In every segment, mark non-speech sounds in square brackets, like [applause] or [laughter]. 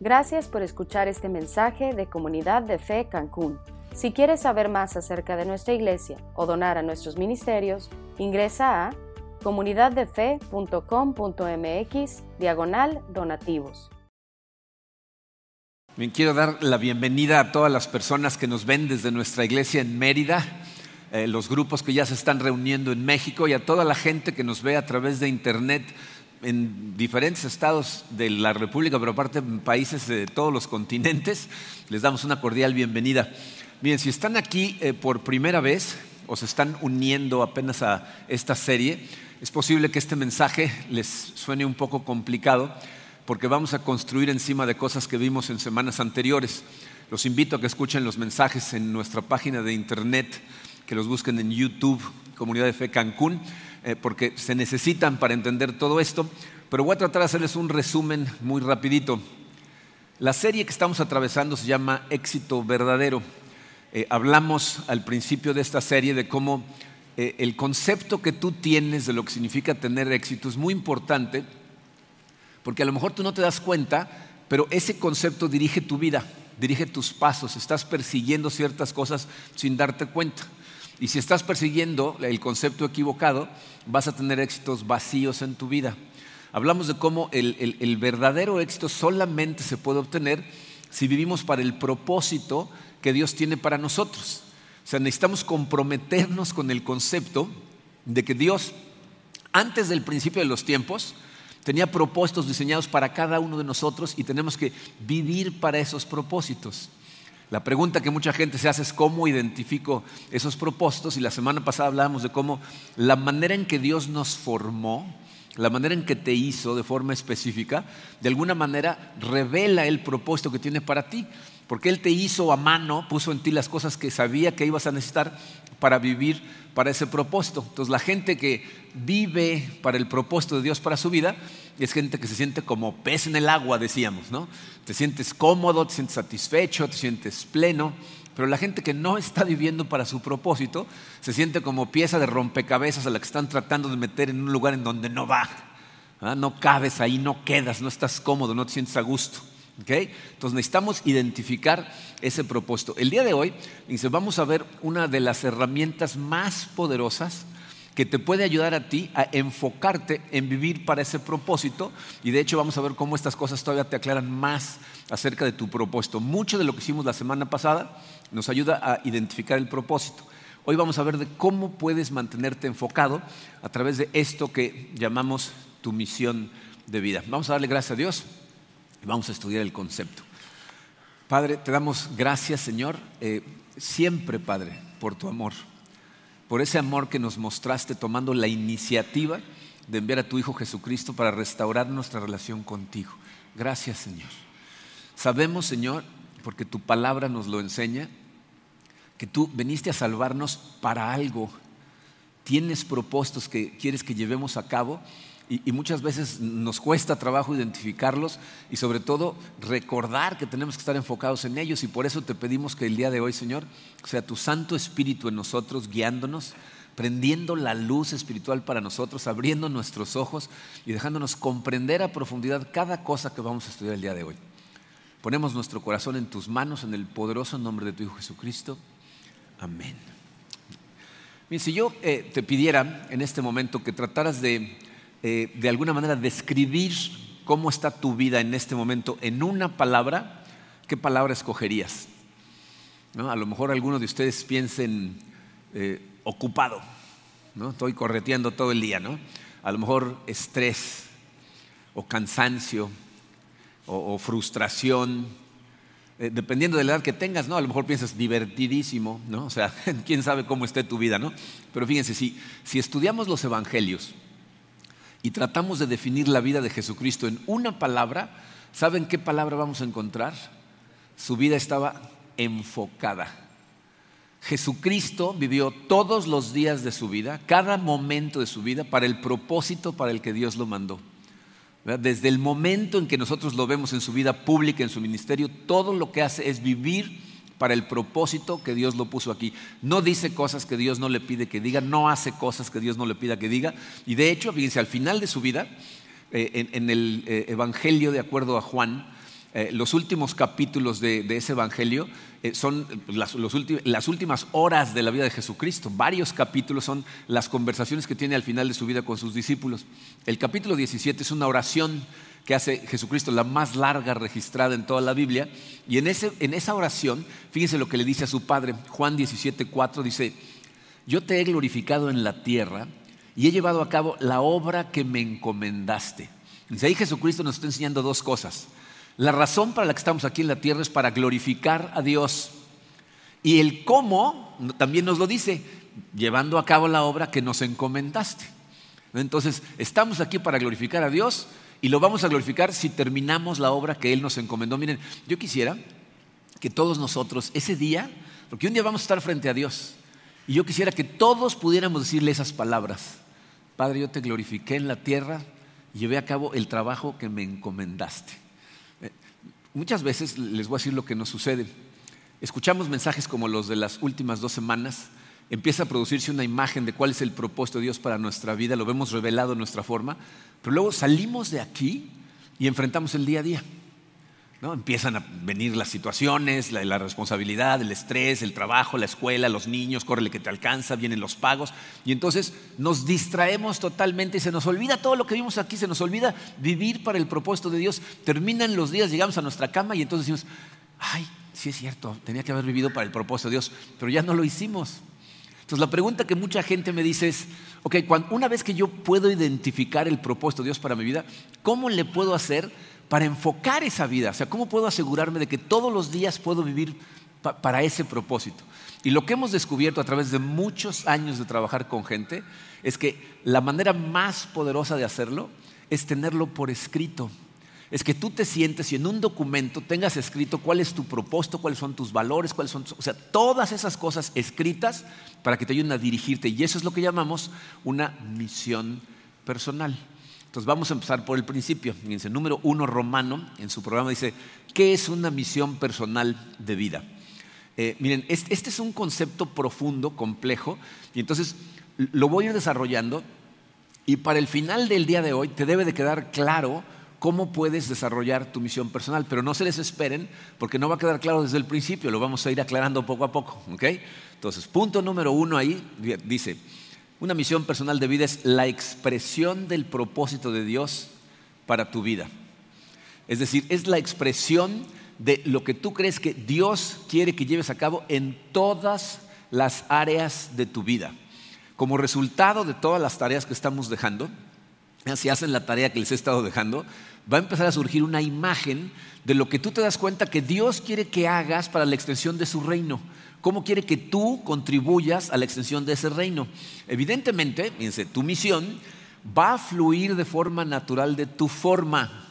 Gracias por escuchar este mensaje de Comunidad de Fe Cancún. Si quieres saber más acerca de nuestra iglesia o donar a nuestros ministerios, ingresa a comunidaddefe.com.mx diagonal donativos. Bien, quiero dar la bienvenida a todas las personas que nos ven desde nuestra iglesia en Mérida, eh, los grupos que ya se están reuniendo en México y a toda la gente que nos ve a través de internet en diferentes estados de la República, pero aparte en países de todos los continentes. Les damos una cordial bienvenida. Bien, si están aquí eh, por primera vez o se están uniendo apenas a esta serie, es posible que este mensaje les suene un poco complicado porque vamos a construir encima de cosas que vimos en semanas anteriores. Los invito a que escuchen los mensajes en nuestra página de internet, que los busquen en YouTube, Comunidad de Fe Cancún eh, porque se necesitan para entender todo esto, pero voy a tratar de hacerles un resumen muy rapidito. La serie que estamos atravesando se llama Éxito Verdadero. Eh, hablamos al principio de esta serie de cómo eh, el concepto que tú tienes de lo que significa tener éxito es muy importante, porque a lo mejor tú no te das cuenta, pero ese concepto dirige tu vida, dirige tus pasos, estás persiguiendo ciertas cosas sin darte cuenta. Y si estás persiguiendo el concepto equivocado, vas a tener éxitos vacíos en tu vida. Hablamos de cómo el, verdadero éxito solamente se puede obtener si vivimos para el propósito que Dios tiene para nosotros. O sea, necesitamos comprometernos con el concepto de que Dios, antes del principio de los tiempos, tenía propósitos diseñados para cada uno de nosotros y tenemos que vivir para esos propósitos. La pregunta que mucha gente se hace es cómo identifico esos propósitos y la semana pasada hablábamos de cómo la manera en que Dios nos formó, la manera en que te hizo de forma específica, de alguna manera revela el propósito que tiene para ti, porque Él te hizo a mano, puso en ti las cosas que sabía que ibas a necesitar para vivir para ese propósito. Entonces la gente que vive para el propósito de Dios para su vida es gente que se siente como pez en el agua, decíamos, ¿no? Te sientes cómodo, te sientes satisfecho, te sientes pleno, pero la gente que no está viviendo para su propósito se siente como pieza de rompecabezas a la que están tratando de meter en un lugar en donde no va. ¿ah? No cabes ahí, no quedas, no estás cómodo, no te sientes a gusto. Entonces necesitamos identificar ese propósito. El día de hoy vamos a ver una de las herramientas más poderosas que te puede ayudar a ti a enfocarte en vivir para ese propósito. Y de hecho vamos a ver cómo estas cosas todavía te aclaran más acerca de tu propósito. Mucho de lo que hicimos la semana pasada nos ayuda a identificar el propósito. Hoy vamos a ver de cómo puedes mantenerte enfocado a través de esto que llamamos tu misión de vida. Vamos a darle gracias a Dios. Vamos a estudiar el concepto. Padre, te damos gracias, Señor, eh, siempre, Padre, por tu amor, por ese amor que nos mostraste tomando la iniciativa de enviar a tu Hijo Jesucristo para restaurar nuestra relación contigo. Gracias, Señor. Sabemos, Señor, porque tu palabra nos lo enseña, que tú viniste a salvarnos para algo. Tienes propósitos que quieres que llevemos a cabo y, muchas veces nos cuesta trabajo identificarlos y sobre todo recordar que tenemos que estar enfocados en ellos y por eso te pedimos que el día de hoy, Señor, sea tu Santo Espíritu en nosotros, guiándonos, prendiendo la luz espiritual para nosotros, abriendo nuestros ojos y dejándonos comprender a profundidad cada cosa que vamos a estudiar el día de hoy. Ponemos nuestro corazón en tus manos en el poderoso nombre de tu Hijo Jesucristo. Amén. Si yo eh, te pidiera en este momento que trataras de eh, de alguna manera describir cómo está tu vida en este momento en una palabra, ¿qué palabra escogerías? A lo mejor algunos de ustedes piensen eh, ocupado, ¿no? estoy correteando todo el día, ¿no? a lo mejor estrés o cansancio o, frustración, eh, dependiendo de la edad que tengas, ¿no? A lo mejor piensas divertidísimo, ¿no? O sea, [laughs] quién sabe cómo esté tu vida, ¿no? Pero fíjense, si, si estudiamos los evangelios, y tratamos de definir la vida de Jesucristo en una palabra, ¿saben qué palabra vamos a encontrar? Su vida estaba enfocada. Jesucristo vivió todos los días de su vida, cada momento de su vida, para el propósito para el que Dios lo mandó. Desde el momento en que nosotros lo vemos en su vida pública, en su ministerio, todo lo que hace es vivir para el propósito que Dios lo puso aquí. No dice cosas que Dios no le pide que diga, no hace cosas que Dios no le pida que diga. Y de hecho, fíjense, al final de su vida, eh, en, el eh, Evangelio de acuerdo a Juan, eh, los últimos capítulos de, ese Evangelio eh, son las, últimas horas de la vida de Jesucristo. Varios capítulos son las conversaciones que tiene al final de su vida con sus discípulos. El capítulo 17 es una oración que hace Jesucristo, la más larga registrada en toda la Biblia. Y en esa oración, fíjense lo que le dice a su padre. Juan 17, 4 dice, yo te he glorificado en la tierra y he llevado a cabo la obra que me encomendaste. Dice, ahí Jesucristo nos está enseñando dos cosas. La razón para la que estamos aquí en la tierra es para glorificar a Dios. Y el cómo también nos lo dice, llevando a cabo la obra que nos encomendaste. Entonces, estamos aquí para glorificar a Dios y lo vamos a glorificar si terminamos la obra que Él nos encomendó. Miren, yo quisiera que todos nosotros ese día, porque un día vamos a estar frente a Dios, y yo quisiera que todos pudiéramos decirle esas palabras. Padre, yo te glorifiqué en la tierra y llevé a cabo el trabajo que me encomendaste. Muchas veces les voy a decir lo que nos sucede. Escuchamos mensajes como los de las últimas dos semanas, empieza a producirse una imagen de cuál es el propósito de Dios para nuestra vida, lo vemos revelado en nuestra forma, pero luego salimos de aquí y enfrentamos el día a día. Empiezan a venir las situaciones, la, responsabilidad, el estrés, el trabajo, la escuela, los niños, córrele que te alcanza, vienen los pagos. Y entonces nos distraemos totalmente y se nos olvida todo lo que vimos aquí, se nos olvida vivir para el propósito de Dios. Terminan los días, llegamos a nuestra cama y entonces decimos, ay, sí es cierto, tenía que haber vivido para el propósito de Dios, pero ya no lo hicimos. Entonces la pregunta que mucha gente me dice es, ok, una vez que yo puedo identificar el propósito de Dios para mi vida, ¿cómo le puedo hacer? Para enfocar esa vida. O sea, ¿cómo puedo asegurarme de que todos los días puedo vivir para ese propósito? Y lo que hemos descubierto a través de muchos años de trabajar con gente es que la manera más poderosa de hacerlo es tenerlo por escrito. Es que tú te sientes y en un documento tengas escrito cuál es tu propósito, cuáles son tus valores, cuáles son, o sea, todas esas cosas escritas para que te ayuden a dirigirte. Y eso es lo que llamamos una misión personal. Entonces vamos a empezar por el principio. Fíjense, número uno romano en su programa dice, ¿qué es una misión personal de vida? Eh, miren, este, es un concepto profundo, complejo, y entonces lo voy a ir desarrollando y para el final del día de hoy te debe de quedar claro cómo puedes desarrollar tu misión personal, pero no se les esperen porque no va a quedar claro desde el principio, lo vamos a ir aclarando poco a poco. Entonces, punto número uno ahí dice, una misión personal de vida es la expresión del propósito de Dios para tu vida. Es decir, es la expresión de lo que tú crees que Dios quiere que lleves a cabo en todas las áreas de tu vida. Como resultado de todas las tareas que estamos dejando, si hacen la tarea que les he estado dejando, va a empezar a surgir una imagen de lo que tú te das cuenta que Dios quiere que hagas para la extensión de su reino cómo quiere que tú contribuyas a la extensión de ese reino. Evidentemente, fíjense, tu misión va a fluir de forma natural de tu forma.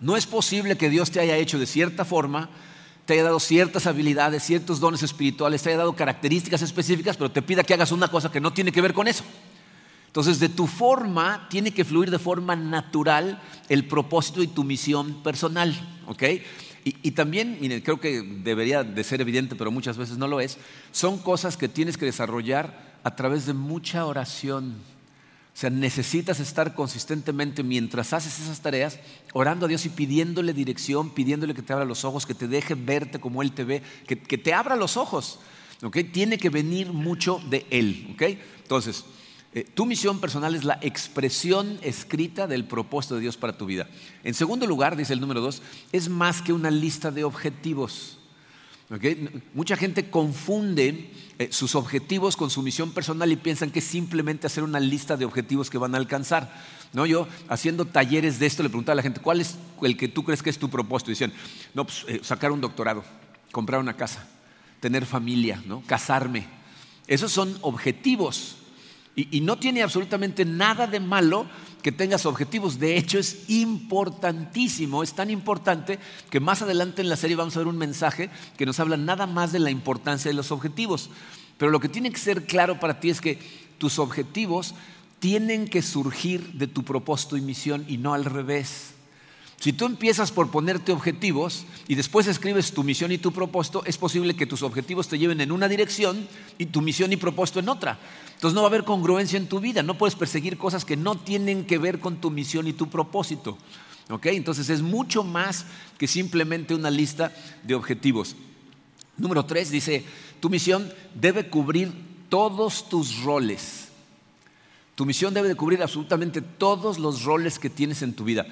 No es posible que Dios te haya hecho de cierta forma, te haya dado ciertas habilidades, ciertos dones espirituales, te haya dado características específicas, pero te pida que hagas una cosa que no tiene que ver con eso. Entonces, de tu forma tiene que fluir de forma natural el propósito y tu misión personal, ¿ok? Y, también, miren, creo que debería de ser evidente, pero muchas veces no lo es, son cosas que tienes que desarrollar a través de mucha oración. O sea, necesitas estar consistentemente mientras haces esas tareas, orando a Dios y pidiéndole dirección, pidiéndole que te abra los ojos, que te deje verte como Él te ve, que, te abra los ojos. Tiene que venir mucho de Él. Entonces, eh, tu misión personal es la expresión escrita del propósito de Dios para tu vida. En segundo lugar, dice el número dos, es más que una lista de objetivos. Mucha gente confunde eh, sus objetivos con su misión personal y piensan que es simplemente hacer una lista de objetivos que van a alcanzar. ¿No? Yo haciendo talleres de esto le preguntaba a la gente, ¿cuál es el que tú crees que es tu propósito? Y decían, no, pues eh, sacar un doctorado, comprar una casa, tener familia, ¿no? casarme. Esos son objetivos. Y, no tiene absolutamente nada de malo que tengas objetivos. De hecho, es importantísimo, es tan importante que más adelante en la serie vamos a ver un mensaje que nos habla nada más de la importancia de los objetivos. Pero lo que tiene que ser claro para ti es que tus objetivos tienen que surgir de tu propósito y misión y no al revés. Si tú empiezas por ponerte objetivos y después escribes tu misión y tu propósito, es posible que tus objetivos te lleven en una dirección y tu misión y propósito en otra. Entonces no va a haber congruencia en tu vida, no puedes perseguir cosas que no tienen que ver con tu misión y tu propósito. Entonces es mucho más que simplemente una lista de objetivos. Número tres dice, tu misión debe cubrir todos tus roles. Tu misión debe de cubrir absolutamente todos los roles que tienes en tu vida.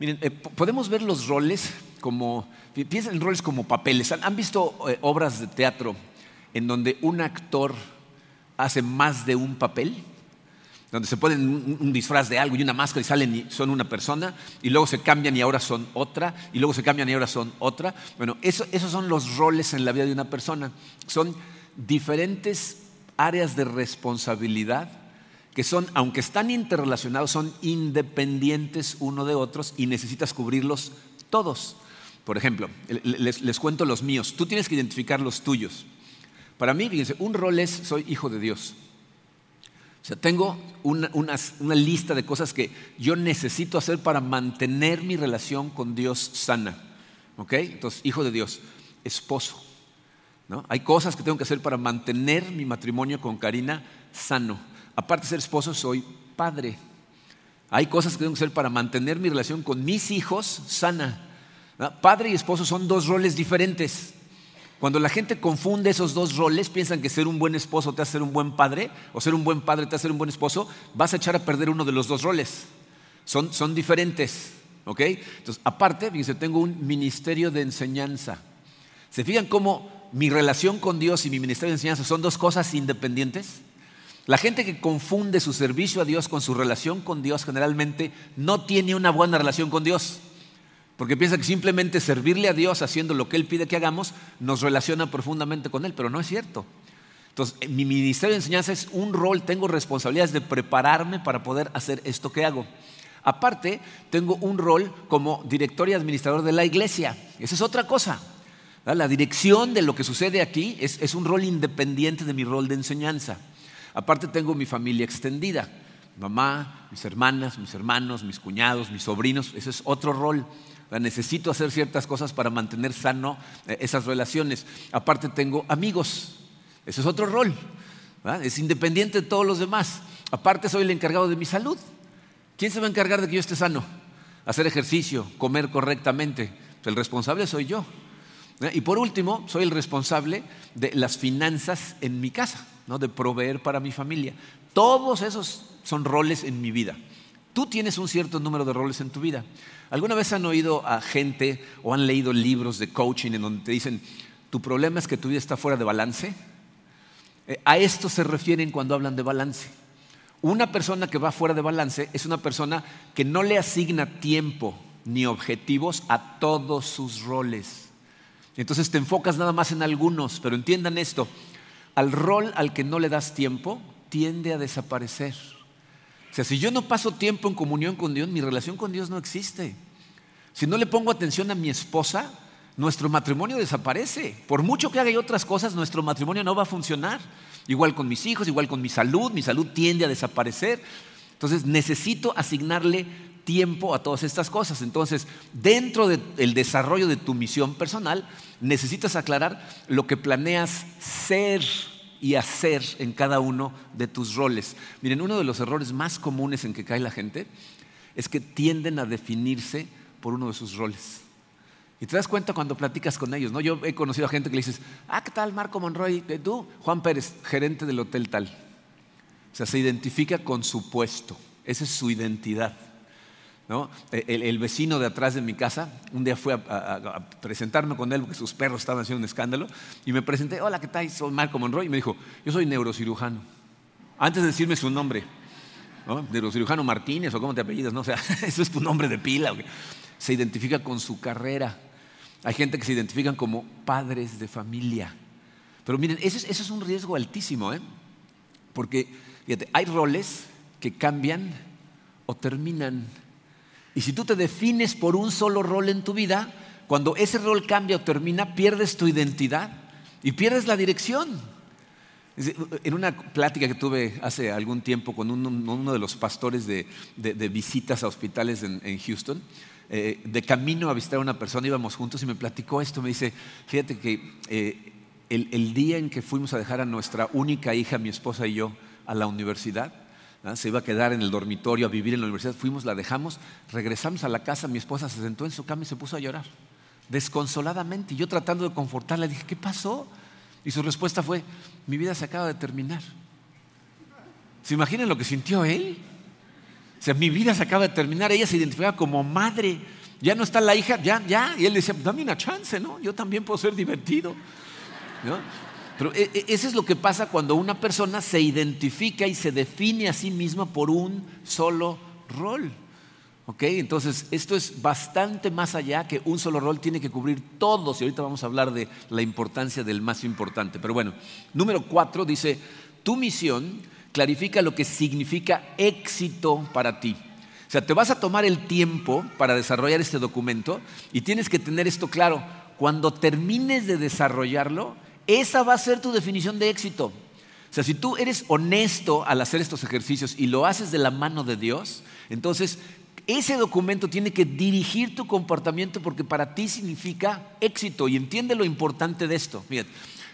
Miren, eh, podemos ver los roles como, piensen en roles como papeles. ¿Han, visto eh, obras de teatro en donde un actor hace más de un papel? donde se ponen un, disfraz de algo y una máscara y salen y son una persona, y luego se cambian y ahora son otra, y luego se cambian y ahora son otra. Bueno, esos son los roles en la vida de una persona. Son diferentes áreas de responsabilidad que son, aunque están interrelacionados, son independientes uno de otros y necesitas cubrirlos todos. Por ejemplo, les, cuento los míos. Tú tienes que identificar los tuyos. Para mí, fíjense, un rol es soy hijo de Dios. O sea, tengo una, lista de cosas que yo necesito hacer para mantener mi relación con Dios sana. ¿Ok? Entonces, hijo de Dios, esposo. ¿no? Hay cosas que tengo que hacer para mantener mi matrimonio con Karina sano. Aparte de ser esposo, soy padre. Hay cosas que tengo que hacer para mantener mi relación con mis hijos sana. Padre y esposo son dos roles diferentes. Cuando la gente confunde esos dos roles, piensan que ser un buen esposo te hace ser un buen padre, o ser un buen padre te hace ser un buen esposo, vas a echar a perder uno de los dos roles. Son, son diferentes. ¿Ok? Entonces, aparte, fíjense, tengo un ministerio de enseñanza. ¿Se fijan cómo mi relación con Dios y mi ministerio de enseñanza son dos cosas independientes? La gente que confunde su servicio a Dios con su relación con Dios generalmente no tiene una buena relación con Dios porque piensa que simplemente servirle a Dios haciendo lo que Él pide que hagamos nos relaciona profundamente con Él, pero no es cierto. Entonces, mi ministerio de enseñanza es un rol, tengo responsabilidades de prepararme para poder hacer esto que hago. Aparte, tengo un rol como director y administrador de la iglesia. Esa es otra cosa. La dirección de lo que sucede aquí es, es un rol independiente de mi rol de enseñanza. Aparte, tengo mi familia extendida mamá, mis hermanas, mis hermanos, mis cuñados, mis sobrinos, ese es otro rol. Necesito hacer ciertas cosas para mantener sano eh, esas relaciones. Aparte tengo amigos, ese es otro rol. Es independiente de todos los demás. Aparte soy el encargado de mi salud. ¿Quién se va a encargar de que yo esté sano? Hacer ejercicio, comer correctamente. El responsable soy yo. Y por último, soy el responsable de las finanzas en mi casa, ¿no? de proveer para mi familia. Todos esos son roles en mi vida. Tú tienes un cierto número de roles en tu vida. ¿Alguna vez han oído a gente o han leído libros de coaching en donde te dicen, tu problema es que tu vida está fuera de balance? Eh, a esto se refieren cuando hablan de balance. Una persona que va fuera de balance es una persona que no le asigna tiempo ni objetivos a todos sus roles. Entonces te enfocas nada más en algunos, pero entiendan esto, al rol al que no le das tiempo tiende a desaparecer. O sea, si yo no paso tiempo en comunión con Dios, mi relación con Dios no existe. Si no le pongo atención a mi esposa, nuestro matrimonio desaparece. Por mucho que haga otras cosas, nuestro matrimonio no va a funcionar. Igual con mis hijos, igual con mi salud, mi salud tiende a desaparecer. Entonces necesito asignarle tiempo a todas estas cosas. Entonces, dentro del desarrollo de tu misión personal, necesitas aclarar lo que planeas ser y hacer en cada uno de tus roles. Miren, uno de los errores más comunes en que cae la gente es que tienden a definirse por uno de sus roles. Y te das cuenta cuando platicas con ellos, ¿no? Yo he conocido a gente que le dices, ah, ¿qué tal Marco Monroy? ¿Tú? Juan Pérez, gerente del hotel tal. O sea, se identifica con su puesto. Esa es su identidad. El, vecino de atrás de mi casa, un día fue a, presentarme con él porque sus perros estaban haciendo un escándalo y me presenté, hola, ¿qué tal? Soy Marco Monroy y me dijo, yo soy neurocirujano. Antes de decirme su nombre, neurocirujano Martínez o cómo te apellidas, ¿no? O sea, [laughs] eso es tu nombre de pila. Se identifica con su carrera. Hay gente que se identifican como padres de familia. Pero miren, eso es, eso es un riesgo altísimo, ¿eh? Porque, fíjate, hay roles que cambian o terminan y si tú te defines por un solo rol en tu vida, cuando ese rol cambia o termina, pierdes tu identidad y pierdes la dirección. En una plática que tuve hace algún tiempo con uno, de los pastores de, visitas a hospitales en, Houston, eh, de camino a visitar a una persona, íbamos juntos y me platicó esto, me dice, fíjate que eh, el, el día en que fuimos a dejar a nuestra única hija, mi esposa y yo, a la universidad, se iba a quedar en el dormitorio a vivir en la universidad. Fuimos, la dejamos, regresamos a la casa, mi esposa se sentó en su cama y se puso a llorar, desconsoladamente. Y yo tratando de confortarla, dije, ¿qué pasó? Y su respuesta fue, mi vida se acaba de terminar. ¿Se imaginan lo que sintió él? O sea, mi vida se acaba de terminar, ella se identificaba como madre, ya no está la hija, ya, ya. Y él decía, dame una chance, ¿no? Yo también puedo ser divertido. ¿No? Pero e, e, eso es lo que pasa cuando una persona se identifica y se define a sí misma por un solo rol. ¿Ok? Entonces, esto es bastante más allá que un solo rol tiene que cubrir todos. Y ahorita vamos a hablar de la importancia del más importante. Pero bueno, número cuatro dice, tu misión clarifica lo que significa éxito para ti. O sea, te vas a tomar el tiempo para desarrollar este documento y tienes que tener esto claro. Cuando termines de desarrollarlo, esa va a ser tu definición de éxito. O sea, si tú eres honesto al hacer estos ejercicios y lo haces de la mano de Dios, entonces ese documento tiene que dirigir tu comportamiento porque para ti significa éxito. Y entiende lo importante de esto.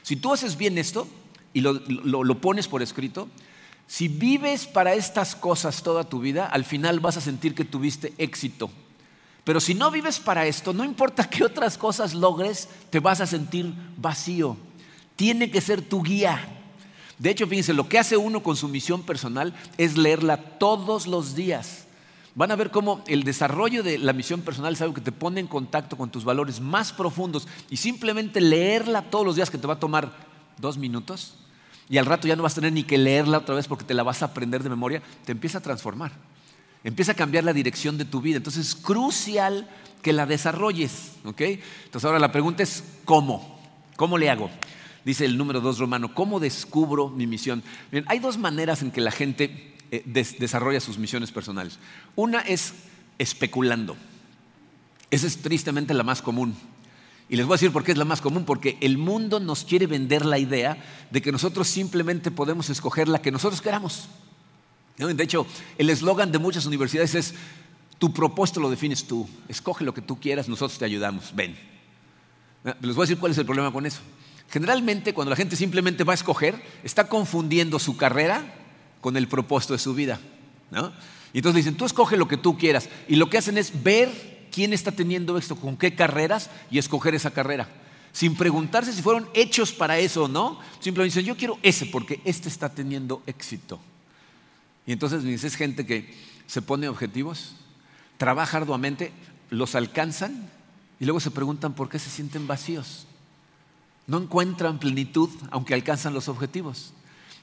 Si tú haces bien esto y lo, lo pones por escrito, si vives para estas cosas toda tu vida, al final vas a sentir que tuviste éxito. Pero si no vives para esto, no importa [laughs] qué otras cosas logres, te vas a sentir vacío tiene que ser tu guía. De hecho, fíjense, lo que hace uno con su misión personal es leerla todos los días. Van a ver cómo el desarrollo de la misión personal es algo que te pone en contacto con tus valores más profundos y simplemente leerla todos los días que te va a tomar dos minutos y al rato ya no vas a tener ni que leerla otra vez porque te la vas a aprender de memoria, te empieza a transformar, empieza a cambiar la dirección de tu vida. Entonces es crucial que la desarrolles. Entonces ahora la pregunta es ¿cómo? ¿Cómo le hago? Dice el número dos romano, ¿cómo descubro mi misión? hay dos maneras en que la gente eh, desarrolla sus misiones personales. Una es especulando. Esa es tristemente la más común. Y les voy a decir por qué es la más común, porque el mundo nos quiere vender la idea de que nosotros simplemente podemos escoger la que nosotros queramos. De hecho, el eslogan de muchas universidades es, tu propósito lo defines tú, escoge lo que tú quieras, nosotros te ayudamos, ven. Les voy a decir cuál es el problema con eso. Generalmente cuando la gente simplemente va a escoger, está confundiendo su carrera con el propósito de su vida. Y entonces dicen, tú escoge lo que tú quieras. Y lo que hacen es ver quién está teniendo esto, con qué carreras y escoger esa carrera. Sin preguntarse si fueron hechos para eso o no. Simplemente dicen, yo quiero ese porque este está teniendo éxito. Y entonces es gente que se pone objetivos, trabaja arduamente, los alcanzan y luego se preguntan por qué se sienten vacíos no encuentran plenitud aunque alcanzan los objetivos.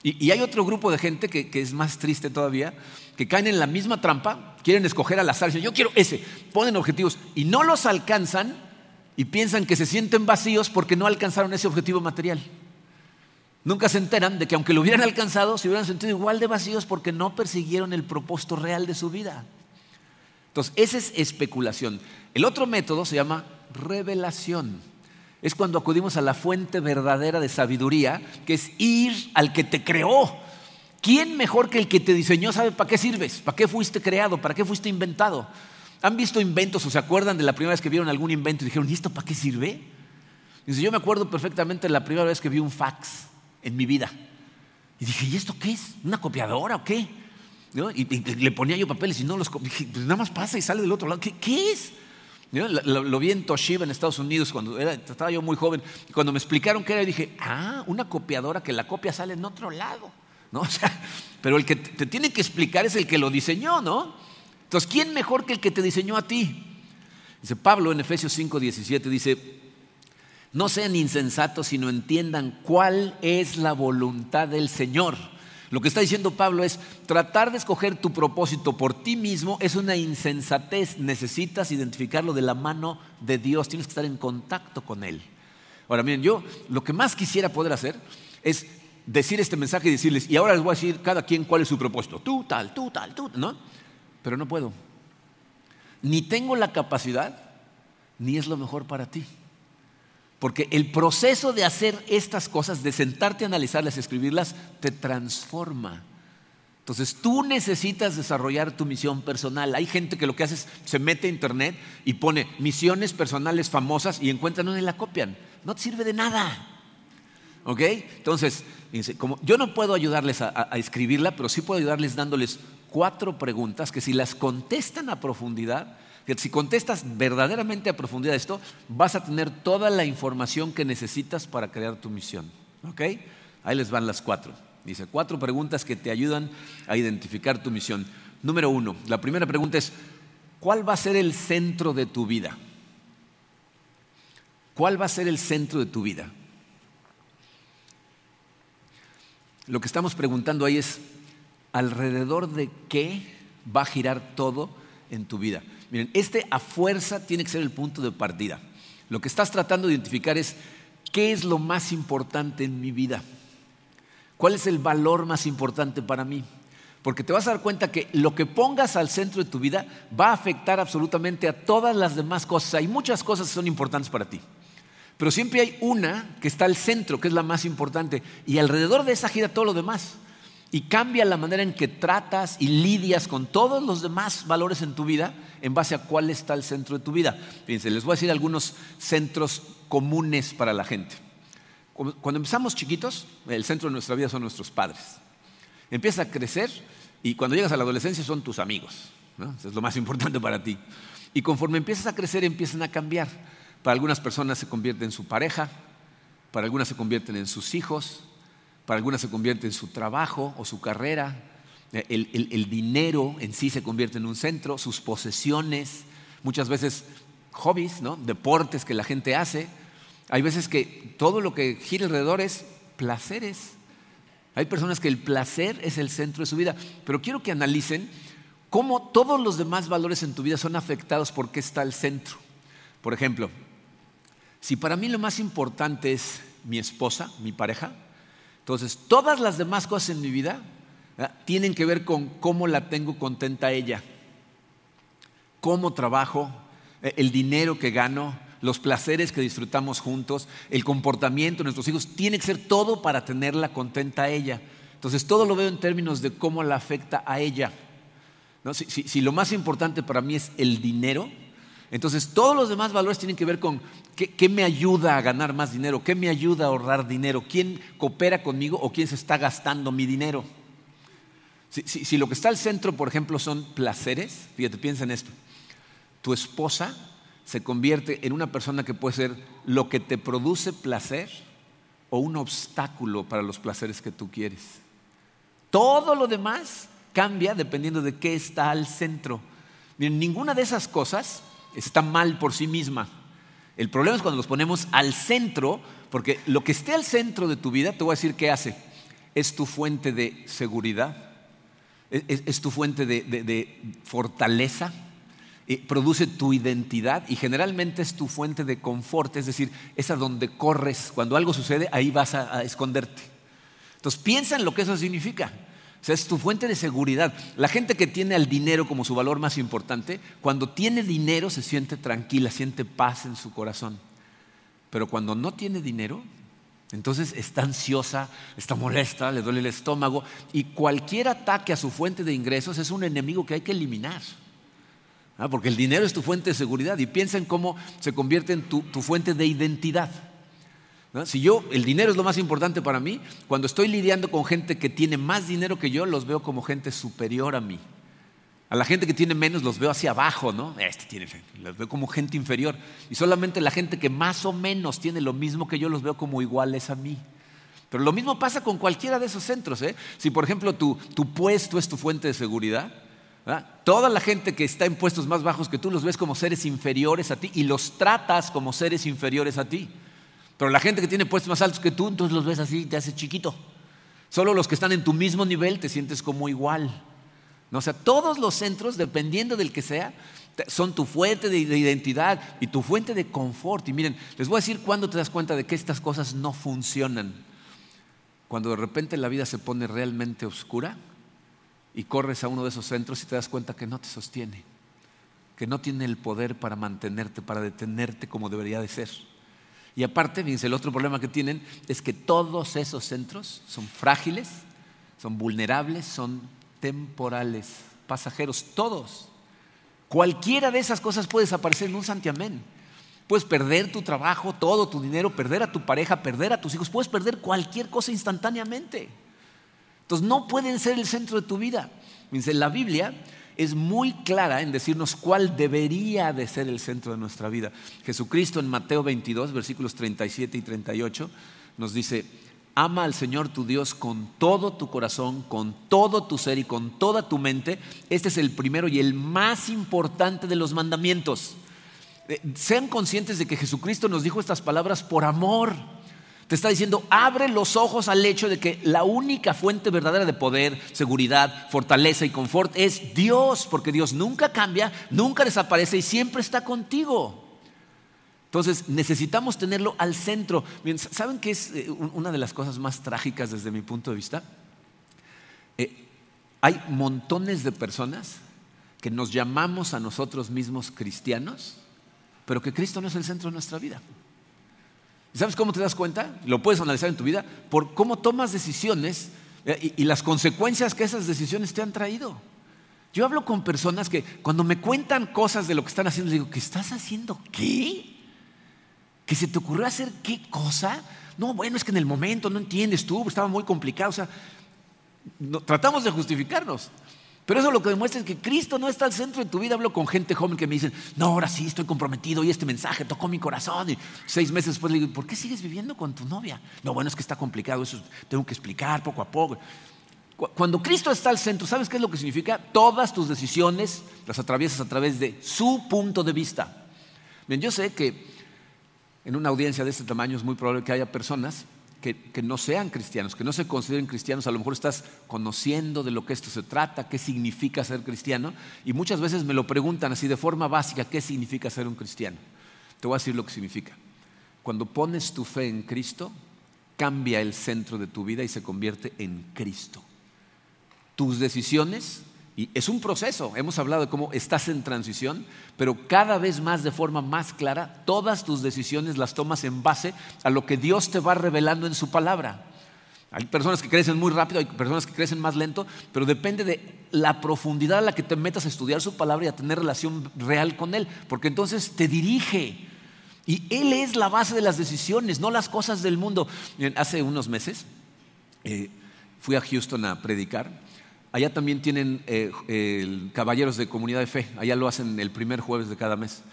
Y, hay otro grupo de gente que, es más triste todavía, que caen en la misma trampa, quieren escoger al azar, yo quiero ese, ponen objetivos y no los alcanzan y piensan que se sienten vacíos porque no alcanzaron ese objetivo material. Nunca se enteran de que aunque lo hubieran alcanzado, se hubieran sentido igual de vacíos porque no persiguieron el propósito real de su vida. Entonces, esa es especulación. El otro método se llama revelación es cuando acudimos a la fuente verdadera de sabiduría, que es ir al que te creó. ¿Quién mejor que el que te diseñó sabe para qué sirves? ¿Para qué fuiste creado? ¿Para qué fuiste inventado? ¿Han visto inventos o se acuerdan de la primera vez que vieron algún invento y dijeron, ¿y esto para qué sirve? Dice, yo me acuerdo perfectamente de la primera vez que vi un fax en mi vida. Y dije, ¿y esto qué es? ¿Una copiadora o qué? Y, le ponía yo papeles y no los... Dije, pues nada más pasa y sale del otro lado. qué es? Lo, vi en Toshiba en Estados Unidos cuando estaba yo muy joven. Y cuando me explicaron qué era, dije, ah, una copiadora que la copia sale en otro lado. ¿No? [laughs] pero el que te tiene que explicar es el que lo diseñó, ¿no? Entonces, ¿quién mejor que el que te diseñó a ti? Dice Pablo en Efesios 5, 17, dice, no sean insensatos, sino entiendan cuál es la voluntad del Señor. Lo que está diciendo Pablo es, tratar de escoger tu propósito por ti mismo es una insensatez. Necesitas identificarlo de la mano de Dios, tienes que estar en contacto con Él. Ahora, miren, yo lo que más quisiera poder hacer es decir este mensaje y decirles, y ahora les voy a decir cada quien cuál es su propósito. Tú tal, tú tal, tú, ¿no? Pero no puedo. Ni tengo la capacidad, ni es lo mejor para ti. Porque el proceso de hacer estas cosas, de sentarte a analizarlas, escribirlas, te transforma. Entonces tú necesitas desarrollar tu misión personal. Hay gente que lo que hace es se mete a internet y pone misiones personales famosas y encuentran una y la copian. No te sirve de nada. ¿Ok? Entonces, como yo no puedo ayudarles a, escribirla, pero sí puedo ayudarles dándoles cuatro preguntas que si las contestan a profundidad, si contestas verdaderamente a profundidad esto, vas a tener toda la información que necesitas para crear tu misión. ¿Ok? Ahí les van las cuatro. Dice, cuatro preguntas que te ayudan a identificar tu misión. Número uno, la primera pregunta es, ¿cuál va a ser el centro de tu vida? ¿Cuál va a ser el centro de tu vida? Lo que estamos preguntando ahí es, ¿alrededor de qué va a girar todo en tu vida? Miren, este a fuerza tiene que ser el punto de partida. Lo que estás tratando de identificar es, ¿qué es lo más importante en mi vida? ¿Cuál es el valor más importante para mí? Porque te vas a dar cuenta que lo que pongas al centro de tu vida va a afectar absolutamente a todas las demás cosas. Hay muchas cosas que son importantes para ti. Pero siempre hay una que está al centro, que es la más importante, y alrededor de esa gira todo lo demás. Y cambia la manera en que tratas y lidias con todos los demás valores en tu vida en base a cuál está el centro de tu vida. Fíjense, les voy a decir algunos centros comunes para la gente. Cuando empezamos chiquitos, el centro de nuestra vida son nuestros padres. Empiezas a crecer y cuando llegas a la adolescencia son tus amigos. Eso es lo más importante para ti. Y conforme empiezas a crecer empiezan a cambiar. Para algunas personas se convierte en su pareja, para algunas se convierten en sus hijos, para algunas se convierte en su trabajo o su carrera, el, dinero en sí se convierte en un centro, sus posesiones, muchas veces hobbies, ¿no? deportes que la gente hace. Hay veces que todo lo que gira alrededor es placeres. Hay personas que el placer es el centro de su vida, pero quiero que analicen cómo todos los demás valores en tu vida son afectados por qué está el centro. Por ejemplo, si para mí lo más importante es mi esposa, mi pareja, entonces todas las demás cosas en mi vida tienen que ver con cómo la tengo contenta ella, cómo trabajo, eh, el dinero que gano, los placeres que disfrutamos juntos, el comportamiento de nuestros hijos, tiene que ser todo para tenerla contenta a ella. Entonces todo lo veo en términos de cómo la afecta a ella. si, lo más importante para mí es el dinero, entonces, todos los demás valores tienen que ver con qué, me ayuda a ganar más dinero, qué me ayuda a ahorrar dinero, quién coopera conmigo o quién se está gastando mi dinero. Si, lo que está al centro, por ejemplo, son placeres, fíjate, piensa en esto. Tu esposa se convierte en una persona que puede ser lo que te produce placer o un obstáculo para los placeres que tú quieres. Todo lo demás cambia dependiendo de qué está al centro. ninguna de esas cosas está mal por sí misma. El problema es cuando los ponemos al centro, porque lo que esté al centro de tu vida, te voy a decir qué hace. Es tu fuente de seguridad, es, tu fuente de, fortaleza, eh, produce tu identidad y generalmente es tu fuente de confort, es decir, es a donde corres. Cuando algo sucede, ahí vas a esconderte. Entonces piensa en lo que eso significa. O sea, es tu fuente de seguridad. La gente que tiene al dinero como su valor más importante, cuando tiene dinero se siente tranquila, siente paz en su corazón. Pero cuando no tiene dinero, entonces está ansiosa, está molesta, le duele el estómago y cualquier ataque a su fuente de ingresos es un enemigo que hay que eliminar. ¿Ah? Porque el dinero es tu fuente de seguridad y piensa en cómo se convierte en tu fuente de identidad. Si yo, el dinero es lo más importante para mí, cuando estoy lidiando con gente que tiene más dinero que yo, los veo como gente superior a mí. A la gente que tiene menos los veo hacia abajo, ¿no? Este tiene, los veo como gente inferior. Y solamente la gente que más o menos tiene lo mismo que yo los veo como iguales a mí. Pero lo mismo pasa con cualquiera de esos centros. ¿eh? Si, por ejemplo, tu, tu puesto es tu fuente de seguridad, toda la gente que está en puestos más bajos que tú los ves como seres inferiores a ti y los tratas como seres inferiores a ti. Pero la gente que tiene puestos más altos que tú, entonces los ves así y te hace chiquito. Solo los que están en tu mismo nivel te sientes como igual. ¿No? O sea, todos los centros, dependiendo del que sea, son tu fuente de identidad y tu fuente de confort. Y miren, les voy a decir cuándo te das cuenta de que estas cosas no funcionan. Cuando de repente la vida se pone realmente oscura y corres a uno de esos centros y te das cuenta que no te sostiene, que no tiene el poder para mantenerte, para detenerte como debería de ser. Y aparte, fíjense, el otro problema que tienen es que todos esos centros son frágiles, son vulnerables, son temporales, pasajeros, todos. Cualquiera de esas cosas puede desaparecer en un santiamén. Puedes perder tu trabajo, todo tu dinero, perder a tu pareja, perder a tus hijos, puedes perder cualquier cosa instantáneamente. Entonces no pueden ser el centro de tu vida. La Biblia es muy clara en decirnos cuál debería de ser el centro de nuestra vida. Jesucristo en Mateo 22, versículos 37 y 38, nos dice, ama al Señor tu Dios con todo tu corazón, con todo tu ser y con toda tu mente. Este es el primero y el más importante de los mandamientos. Eh, sean conscientes de que Jesucristo nos dijo estas palabras por amor. Está diciendo, abre los ojos al hecho de que la única fuente verdadera de poder, seguridad, fortaleza y confort es Dios, porque Dios nunca cambia, nunca desaparece y siempre está contigo. Entonces necesitamos tenerlo al centro. ¿Saben qué es eh, una de las cosas más trágicas desde mi punto de vista? Eh, hay montones de personas que nos llamamos a nosotros mismos cristianos, pero que Cristo no es el centro de nuestra vida. ¿Sabes cómo te das cuenta? Lo puedes analizar en tu vida por cómo tomas decisiones eh, y, las consecuencias que esas decisiones te han traído. Yo hablo con personas que cuando me cuentan cosas de lo que están haciendo, les digo, ¿qué estás haciendo? ¿Qué? ¿Que se te ocurrió hacer qué cosa? No, bueno, es que en el momento no entiendes tú, estaba muy complicado. O sea, tratamos de justificarnos. Pero eso lo que demuestra es que Cristo no está al centro de tu vida. Hablo con gente joven que me dicen, no, ahora sí estoy comprometido y este mensaje tocó mi corazón. Y seis meses después le digo, ¿por qué sigues viviendo con tu novia? No, bueno, es que está complicado, eso tengo que explicar poco a poco. Cuando Cristo está al centro, ¿sabes qué es lo que significa? Todas tus decisiones las atraviesas a través de su punto de vista. Bien, yo sé que en una audiencia de este tamaño es muy probable que haya personas que, no sean cristianos, que no se consideren cristianos, a lo mejor estás conociendo de lo que esto se trata, qué significa ser cristiano, y muchas veces me lo preguntan así de forma básica, ¿qué significa ser un cristiano? Te voy a decir lo que significa. Cuando pones tu fe en Cristo, cambia el centro de tu vida y se convierte en Cristo. Tus decisiones y es un proceso, hemos hablado de cómo estás en transición, pero cada vez más de forma más clara, todas tus decisiones las tomas en base a lo que Dios te va revelando en su palabra. Hay personas que crecen muy rápido, hay personas que crecen más lento, pero depende de la profundidad a la que te metas a estudiar su palabra y a tener relación real con Él, porque entonces te dirige. Y Él es la base de las decisiones, no las cosas del mundo. Hace unos meses eh, fui a Houston a predicar Allá también tienen eh, caballeros de comunidad de fe, allá lo hacen el primer jueves de cada mes.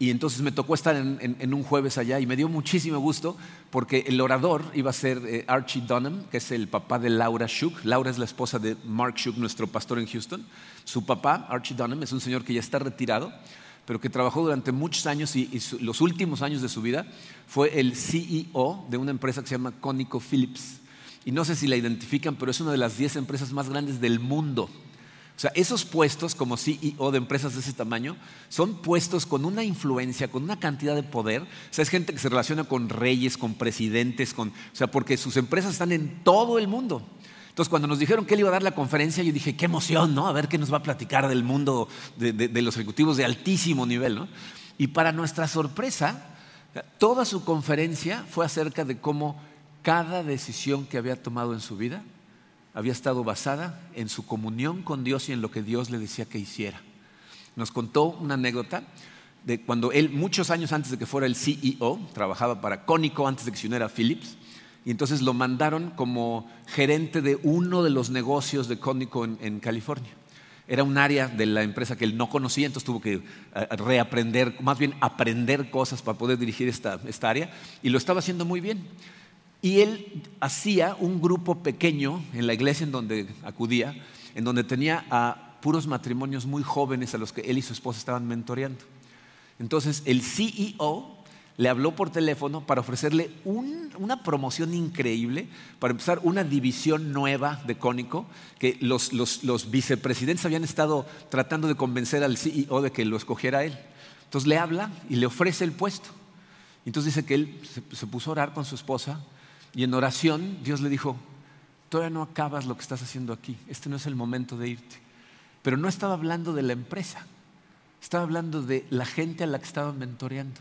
Y entonces me tocó estar en, un jueves allá y me dio muchísimo gusto porque el orador iba a ser eh, Archie Dunham, que es el papá de Laura Shook. Laura es la esposa de Mark Shook, nuestro pastor en Houston. Su papá, Archie Dunham, es un señor que ya está retirado, pero que trabajó durante muchos años y, los últimos años de su vida fue el CEO de una empresa que se llama Phillips y no sé si la identifican, pero es una de las 10 empresas más grandes del mundo. O sea, esos puestos como CEO de empresas de ese tamaño son puestos con una influencia, con una cantidad de poder. O sea, es gente que se relaciona con reyes, con presidentes, con, o sea, porque sus empresas están en todo el mundo. Entonces, cuando nos dijeron que él iba a dar la conferencia, yo dije, qué emoción, ¿no? A ver qué nos va a platicar del mundo de, de los ejecutivos de altísimo nivel, ¿no? Y para nuestra sorpresa, toda su conferencia fue acerca de cómo cada decisión que había tomado en su vida había estado basada en su comunión con Dios y en lo que Dios le decía que hiciera. Nos contó una anécdota de cuando él, muchos años antes de que fuera el CEO, trabajaba para Cónico antes de que se uniera a Philips, y entonces lo mandaron como gerente de uno de los negocios de Cónico en, California. Era un área de la empresa que él no conocía, entonces tuvo que eh, reaprender, más bien aprender cosas para poder dirigir esta, esta área, y lo estaba haciendo muy bien. Y él hacía un grupo pequeño en la iglesia en donde acudía, en donde tenía a puros matrimonios muy jóvenes a los que él y su esposa estaban mentoreando. Entonces el CEO le habló por teléfono para ofrecerle una promoción increíble, para empezar una división nueva de Cónico, que los, vicepresidentes habían estado tratando de convencer al CEO de que lo escogiera él. Entonces le habla y le ofrece el puesto. Entonces dice que él se puso a orar con su esposa y en oración Dios le dijo, todavía no acabas lo que estás haciendo aquí, este no es el momento de irte. Pero no estaba hablando de la empresa, estaba hablando de la gente a la que estaba mentoreando.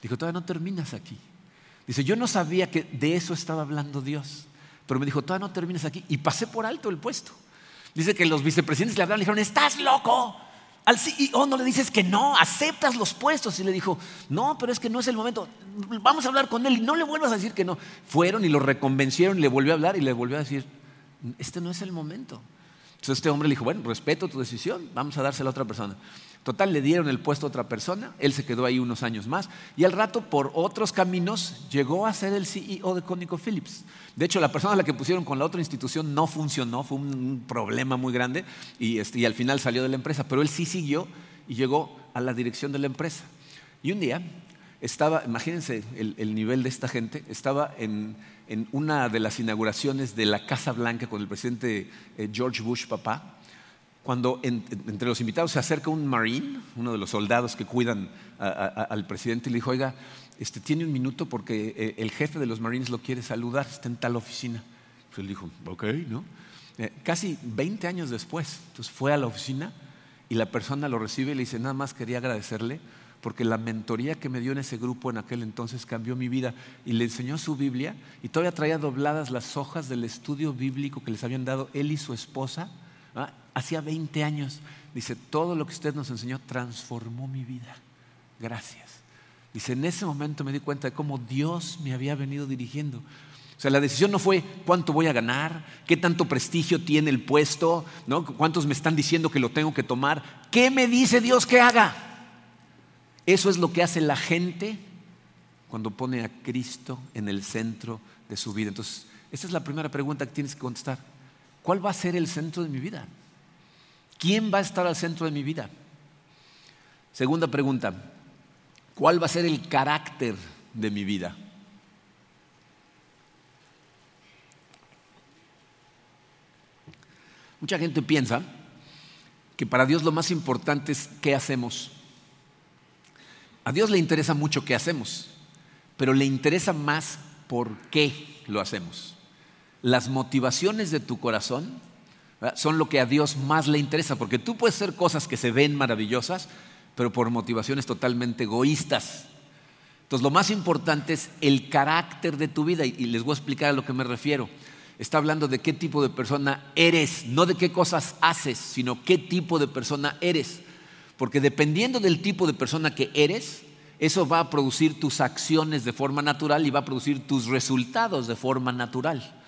Dijo, todavía no terminas aquí. Dice, yo no sabía que de eso estaba hablando Dios, pero me dijo, todavía no terminas aquí. Y pasé por alto el puesto. Dice que los vicepresidentes le hablaron y le dijeron, estás loco, Al CEO no le dices que no, aceptas los puestos. Y le dijo, no, pero es que no es el momento. Vamos a hablar con él y no le vuelvas a decir que no. Fueron y lo reconvencieron y le volvió a hablar y le volvió a decir, este no es el momento. Entonces este hombre le dijo, bueno, respeto tu decisión, vamos a dársela a otra persona. Total, le dieron el puesto a otra persona, él se quedó ahí unos años más y al rato por otros caminos llegó a ser el CEO de ConocoPhillips. De hecho, la persona a la que pusieron con la otra institución no funcionó, fue un problema muy grande y, este, y al final salió de la empresa, pero él sí siguió y llegó a la dirección de la empresa. Y un día estaba, imagínense el, nivel de esta gente, estaba en, una de las inauguraciones de la Casa Blanca con el presidente eh, George Bush, papá, cuando entre los invitados se acerca un marine, uno de los soldados que cuidan al presidente, y le dijo, oiga, este, tiene un minuto porque eh, el jefe de los marines lo quiere saludar, está en tal oficina. Pues él dijo, ok, ¿no? Eh, casi 20 años después, entonces fue a la oficina y la persona lo recibe y le dice, nada más quería agradecerle porque la mentoría que me dio en ese grupo en aquel entonces cambió mi vida y le enseñó su Biblia y todavía traía dobladas las hojas del estudio bíblico que les habían dado él y su esposa hacía 20 años. Dice, todo lo que usted nos enseñó transformó mi vida. Gracias. Dice, en ese momento me di cuenta de cómo Dios me había venido dirigiendo. O sea, la decisión no fue cuánto voy a ganar, qué tanto prestigio tiene el puesto, ¿no? cuántos me están diciendo que lo tengo que tomar, qué me dice Dios que haga. Eso es lo que hace la gente cuando pone a Cristo en el centro de su vida. Entonces, esa es la primera pregunta que tienes que contestar. ¿Cuál va a ser el centro de mi vida? ¿Quién va a estar al centro de mi vida? Segunda pregunta, ¿cuál va a ser el carácter de mi vida? Mucha gente piensa que para Dios lo más importante es qué hacemos. A Dios le interesa mucho qué hacemos, pero le interesa más por qué lo hacemos. Las motivaciones de tu corazón son lo que a Dios más le interesa, porque tú puedes hacer cosas que se ven maravillosas, pero por motivaciones totalmente egoístas. Entonces, lo más importante es el carácter de tu vida, y les voy a explicar a lo que me refiero. Está hablando de qué tipo de persona eres, no de qué cosas haces, sino qué tipo de persona eres. Porque dependiendo del tipo de persona que eres, eso va a producir tus acciones de forma natural y va a producir tus resultados de forma natural.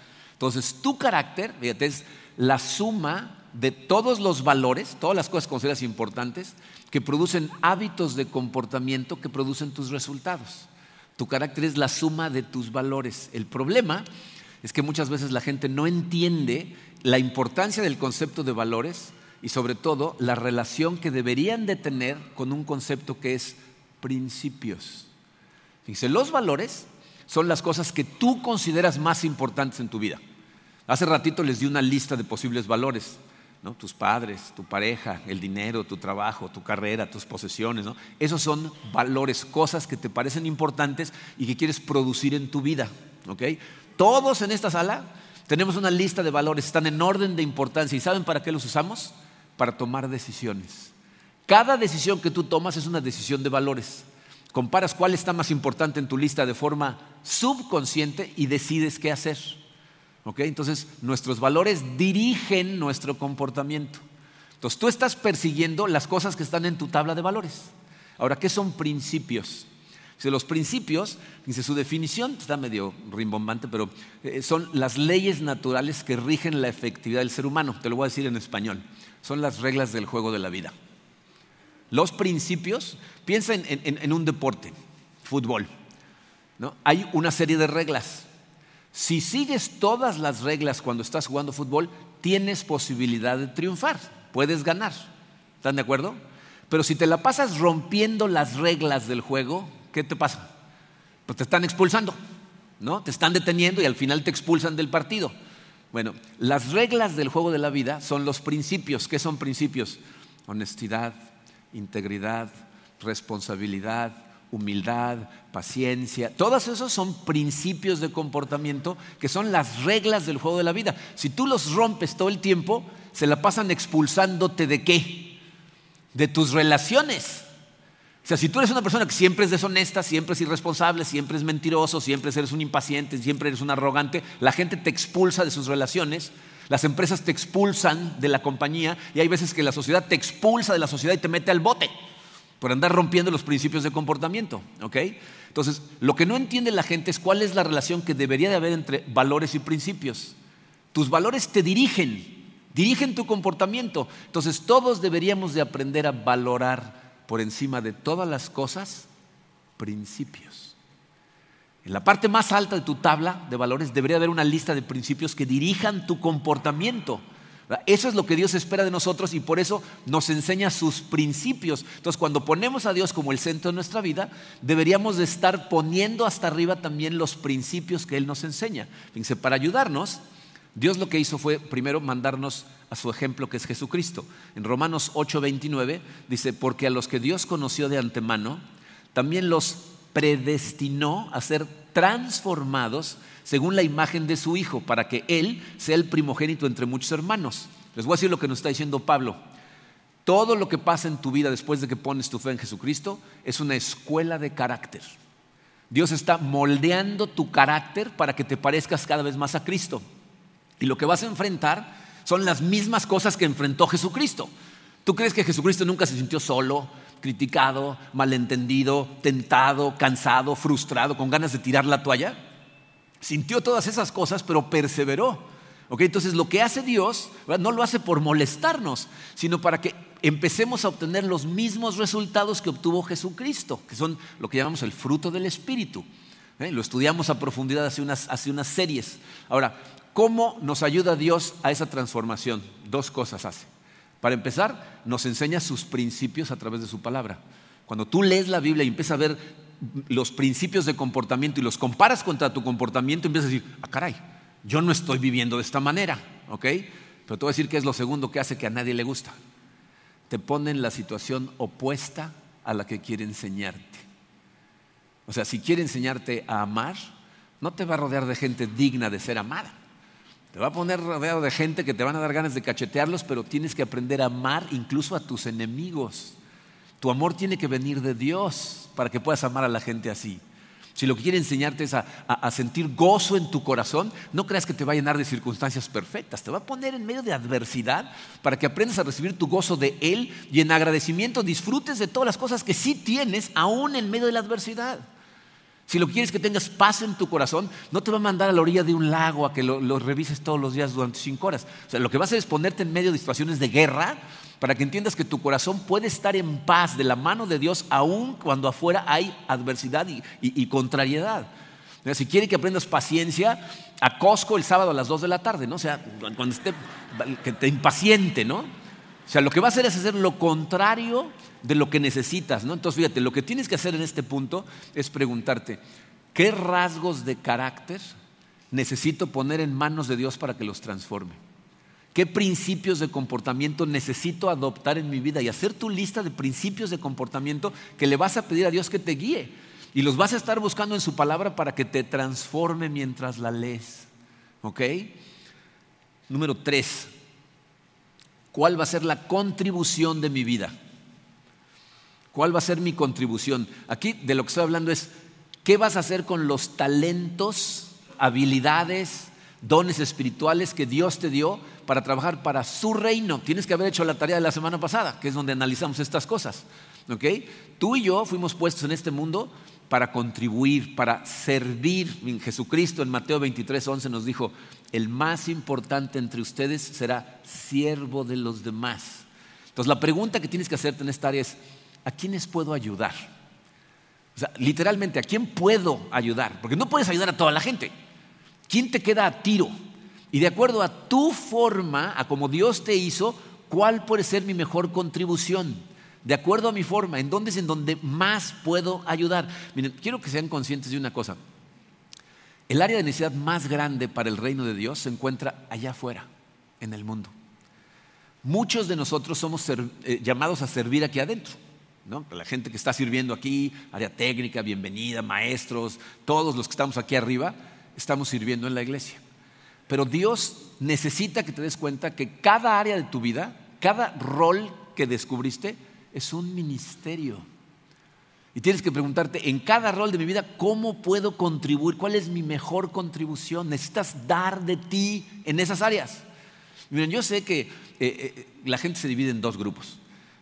Entonces, tu carácter, fíjate, es la suma de todos los valores, todas las cosas consideradas importantes, que producen hábitos de comportamiento que producen tus resultados. Tu carácter es la suma de tus valores. El problema es que muchas veces la gente no entiende la importancia del concepto de valores y sobre todo la relación que deberían de tener con un concepto que es principios. Fíjense, los valores son las cosas que tú consideras más importantes en tu vida. Hace ratito les di una lista de posibles valores. ¿no? Tus padres, tu pareja, el dinero, tu trabajo, tu carrera, tus posesiones. Esos son valores, cosas que te parecen importantes y que quieres producir en tu vida. ¿okay? Todos en esta sala tenemos una lista de valores, están en orden de importancia. ¿Y saben para qué los usamos? Para tomar decisiones. Cada decisión que tú tomas es una decisión de valores. Comparas cuál está más importante en tu lista de forma subconsciente y decides qué hacer. Entonces, nuestros valores dirigen nuestro comportamiento. Entonces, tú estás persiguiendo las cosas que están en tu tabla de valores. Ahora, ¿qué son principios? los principios, dice su definición, está medio rimbombante, pero eh, son las leyes naturales que rigen la efectividad del ser humano. Te lo voy a decir en español. Son las reglas del juego de la vida. Los principios, piensa en, un deporte, fútbol. Hay una serie de reglas. Si sigues todas las reglas cuando estás jugando fútbol, tienes posibilidad de triunfar, puedes ganar. ¿Están de acuerdo? Pero si te la pasas rompiendo las reglas del juego, ¿qué te pasa? Pues te están expulsando, ¿no? Te están deteniendo y al final te expulsan del partido. Bueno, las reglas del juego de la vida son los principios. ¿Qué son principios? Honestidad, integridad, responsabilidad, humildad, paciencia, todos esos son principios de comportamiento que son las reglas del juego de la vida. Si tú los rompes todo el tiempo, se la pasan expulsándote de qué? De tus relaciones. O sea, si tú eres una persona que siempre es deshonesta, siempre es irresponsable, siempre es mentiroso, siempre eres un impaciente, siempre eres un arrogante, la gente te expulsa de sus relaciones Las empresas te expulsan de la compañía y hay veces que la sociedad te expulsa de la sociedad y te mete al bote por andar rompiendo los principios de comportamiento. Entonces, lo que no entiende la gente es cuál es la relación que debería de haber entre valores y principios. Tus valores te dirigen, dirigen tu comportamiento. Entonces, todos deberíamos de aprender a valorar por encima de todas las cosas principios. En la parte más alta de tu tabla de valores debería haber una lista de principios que dirijan tu comportamiento. Eso es lo que Dios espera de nosotros y por eso nos enseña sus principios. Entonces, cuando ponemos a Dios como el centro de nuestra vida, deberíamos de estar poniendo hasta arriba también los principios que Él nos enseña. Fíjense, para ayudarnos, Dios lo que hizo fue primero mandarnos a su ejemplo que es Jesucristo. En Romanos 8:29 dice, porque a los que Dios conoció de antemano, también los predestinó a ser transformados según la imagen de su Hijo, para que Él sea el primogénito entre muchos hermanos. Les voy a decir lo que nos está diciendo Pablo. Todo lo que pasa en tu vida después de que pones tu fe en Jesucristo es una escuela de carácter. Dios está moldeando tu carácter para que te parezcas cada vez más a Cristo. Y lo que vas a enfrentar son las mismas cosas que enfrentó Jesucristo. ¿Tú crees que Jesucristo nunca se sintió solo, criticado, malentendido, tentado, cansado, frustrado, con ganas de tirar la toalla? Sintió todas esas cosas, pero perseveró. Entonces lo que hace Dios no lo hace por molestarnos, sino para que empecemos a obtener los mismos resultados que obtuvo Jesucristo, que son lo que llamamos el fruto del Espíritu. ¿eh? Lo estudiamos a profundidad hace unas, hace unas series. Ahora, ¿cómo nos ayuda Dios a esa transformación? Dos cosas hace. Para empezar, nos enseña sus principios a través de su palabra. Cuando tú lees la Biblia y empiezas a ver los principios de comportamiento y los comparas contra tu comportamiento, empiezas a decir, ah, caray, yo no estoy viviendo de esta manera, ¿ok? Pero te voy a decir que es lo segundo que hace que a nadie le gusta. Te pone en la situación opuesta a la que quiere enseñarte. O sea, si quiere enseñarte a amar, no te va a rodear de gente digna de ser amada. Te va a poner rodeado de gente que te van a dar ganas de cachetearlos, pero tienes que aprender a amar incluso a tus enemigos. Tu amor tiene que venir de Dios para que puedas amar a la gente así. Si lo que quiere enseñarte es a, sentir gozo en tu corazón, no creas que te va a llenar de circunstancias perfectas. Te va a poner en medio de adversidad para que aprendas a recibir tu gozo de Él y en agradecimiento disfrutes de todas las cosas que sí tienes aún en medio de la adversidad. Si lo quieres que tengas paz en tu corazón, no te va a mandar a la orilla de un lago a que lo, revises todos los días durante cinco horas. O sea, lo que va a hacer es ponerte en medio de situaciones de guerra para que entiendas que tu corazón puede estar en paz de la mano de Dios aun cuando afuera hay adversidad y, contrariedad. si quiere que aprendas paciencia, a el sábado a las 2 de la tarde, ¿no? O sea, cuando esté, que te impaciente, ¿no? O sea, lo que va a hacer es hacer lo contrario de lo que necesitas, ¿no? Entonces, fíjate, lo que tienes que hacer en este punto es preguntarte, ¿qué rasgos de carácter necesito poner en manos de Dios para que los transforme? ¿Qué principios de comportamiento necesito adoptar en mi vida? Y hacer tu lista de principios de comportamiento que le vas a pedir a Dios que te guíe. Y los vas a estar buscando en su palabra para que te transforme mientras la lees. ¿Ok? Número tres, ¿cuál va a ser la contribución de mi vida? ¿Cuál va a ser mi contribución? Aquí de lo que estoy hablando es, ¿qué vas a hacer con los talentos, habilidades, dones espirituales que Dios te dio para trabajar para su reino? Tienes que haber hecho la tarea de la semana pasada, que es donde analizamos estas cosas. ¿ok? Tú y yo fuimos puestos en este mundo para contribuir, para servir. Jesucristo en Mateo 23, 11 nos dijo, el más importante entre ustedes será siervo de los demás. Entonces la pregunta que tienes que hacerte en esta área es, ¿a quiénes puedo ayudar? O sea, literalmente, ¿a quién puedo ayudar? Porque no puedes ayudar a toda la gente. ¿Quién te queda a tiro? Y de acuerdo a tu forma, a como Dios te hizo, ¿cuál puede ser mi mejor contribución? De acuerdo a mi forma, ¿en dónde es en donde más puedo ayudar? Miren, quiero que sean conscientes de una cosa. El área de necesidad más grande para el reino de Dios se encuentra allá afuera, en el mundo. Muchos de nosotros somos eh, llamados a servir aquí adentro. La gente que está sirviendo aquí, área técnica, bienvenida, maestros, todos los que estamos aquí arriba, estamos sirviendo en la iglesia. Pero Dios necesita que te des cuenta que cada área de tu vida, cada rol que descubriste, es un ministerio. Y tienes que preguntarte, en cada rol de mi vida, ¿cómo puedo contribuir? ¿Cuál es mi mejor contribución? Necesitas dar de ti en esas áreas. Miren, yo sé que eh, eh, la gente se divide en dos grupos.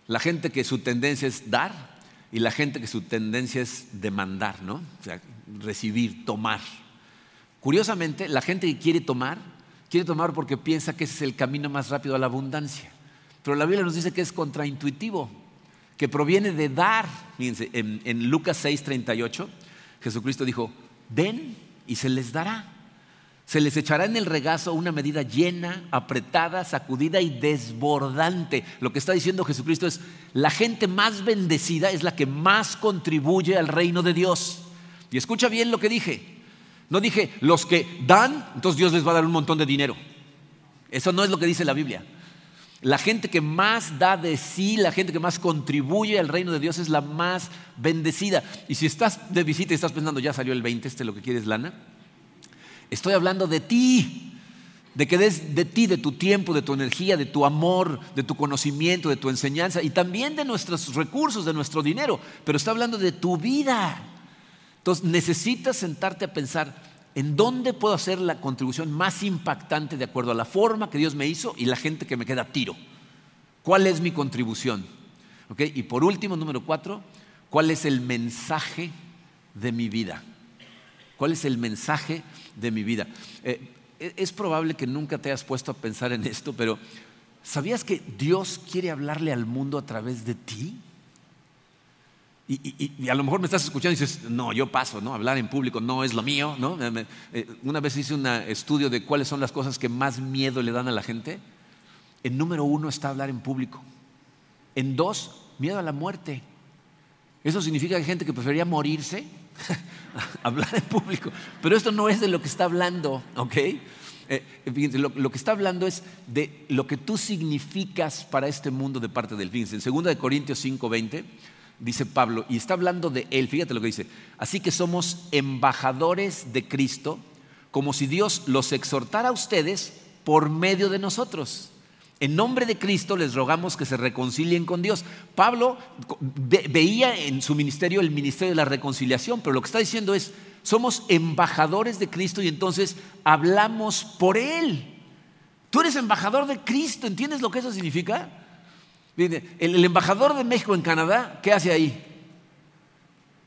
La gente que su tendencia es dar y la gente que su tendencia es demandar, ¿no? O sea, recibir, tomar. Curiosamente, la gente que quiere tomar, quiere tomar porque piensa que ese es el camino más rápido a la abundancia. Pero la Biblia nos dice que es contraintuitivo, que proviene de dar. Fíjense, en, en Lucas 6:38, Jesucristo dijo, den y se les dará. Se les echará en el regazo una medida llena, apretada, sacudida y desbordante. Lo que está diciendo Jesucristo es, la gente más bendecida es la que más contribuye al reino de Dios. Y escucha bien lo que dije. No dije, los que dan, entonces Dios les va a dar un montón de dinero. Eso no es lo que dice la Biblia. La gente que más da de sí, la gente que más contribuye al reino de Dios es la más bendecida. Y si estás de visita y estás pensando, ya salió el 20, este lo que quieres lana, Estoy hablando de ti, de que des de ti, de tu tiempo, de tu energía, de tu amor, de tu conocimiento, de tu enseñanza y también de nuestros recursos, de nuestro dinero. Pero está hablando de tu vida. Entonces necesitas sentarte a pensar en dónde puedo hacer la contribución más impactante de acuerdo a la forma que Dios me hizo y la gente que me queda tiro. ¿Cuál es mi contribución? Y por último, número cuatro, ¿cuál es el mensaje de mi vida? ¿Cuál es el mensaje de mi vida? Eh, e, es probable que nunca te hayas puesto a pensar en esto, pero ¿sabías que Dios quiere hablarle al mundo a través de ti? Y, a lo mejor me estás escuchando y dices, no, yo paso, ¿no? Hablar en público no es lo mío, ¿no? Eh, una vez hice un estudio de cuáles son las cosas que más miedo le dan a la gente. En número uno está hablar en público. En dos, miedo a la muerte. Eso significa que hay gente que preferiría morirse [laughs] hablar en público. Pero esto no es de lo que está hablando, ¿ok? Eh, lo, que está hablando es de lo que tú significas para este mundo de parte del fin. En 2 Corintios 5:20 dice Pablo, y está hablando de él, fíjate lo que dice, así que somos embajadores de Cristo, como si Dios los exhortara a ustedes por medio de nosotros. En nombre de Cristo les rogamos que se reconcilien con Dios. Pablo veía en su ministerio el ministerio de la reconciliación, pero lo que está diciendo es, somos embajadores de Cristo y entonces hablamos por Él. Tú eres embajador de Cristo, ¿entiendes lo que eso significa? El, embajador de México en Canadá, ¿qué hace ahí?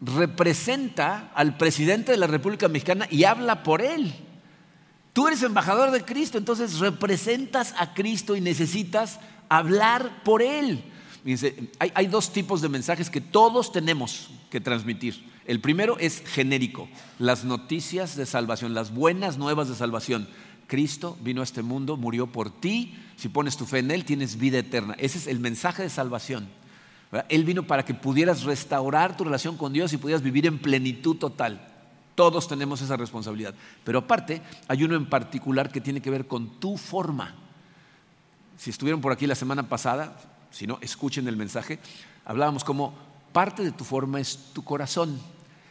Representa al presidente de la República Mexicana y habla por Él. Tú eres embajador de Cristo, entonces representas a Cristo y necesitas hablar por Él. hay, dos tipos de mensajes que todos tenemos que transmitir. El primero es genérico, las noticias de salvación, las buenas nuevas de salvación. Cristo vino a este mundo, murió por ti, si pones tu fe en Él tienes vida eterna. Ese es el mensaje de salvación. Él vino para que pudieras restaurar tu relación con Dios y pudieras vivir en plenitud total. Todos tenemos esa responsabilidad. Pero aparte, hay uno en particular que tiene que ver con tu forma. Si estuvieron por aquí la semana pasada, si no, escuchen el mensaje, hablábamos como parte de tu forma es tu corazón.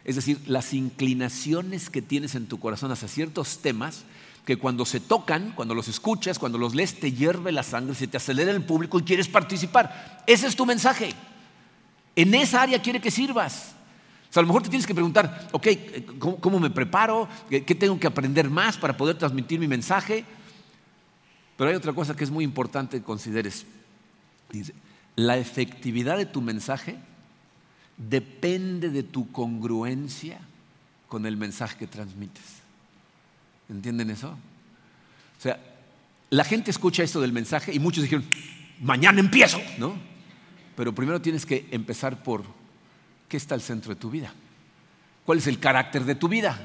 Es decir, las inclinaciones que tienes en tu corazón hacia ciertos temas que cuando se tocan, cuando los escuchas, cuando los lees, te hierve la sangre, se te acelera el público y quieres participar. Ese es tu mensaje. En esa área quiere que sirvas. O sea, a lo mejor te tienes que preguntar, ok, ¿cómo, me preparo? ¿Qué, tengo que aprender más para poder transmitir mi mensaje? Pero hay otra cosa que es muy importante que consideres. La efectividad de tu mensaje depende de tu congruencia con el mensaje que transmites. ¿Entienden eso? O sea, la gente escucha esto del mensaje y muchos dijeron, mañana empiezo, ¿no? Pero primero tienes que empezar por ¿qué está al centro de tu vida? ¿Cuál es el carácter de tu vida?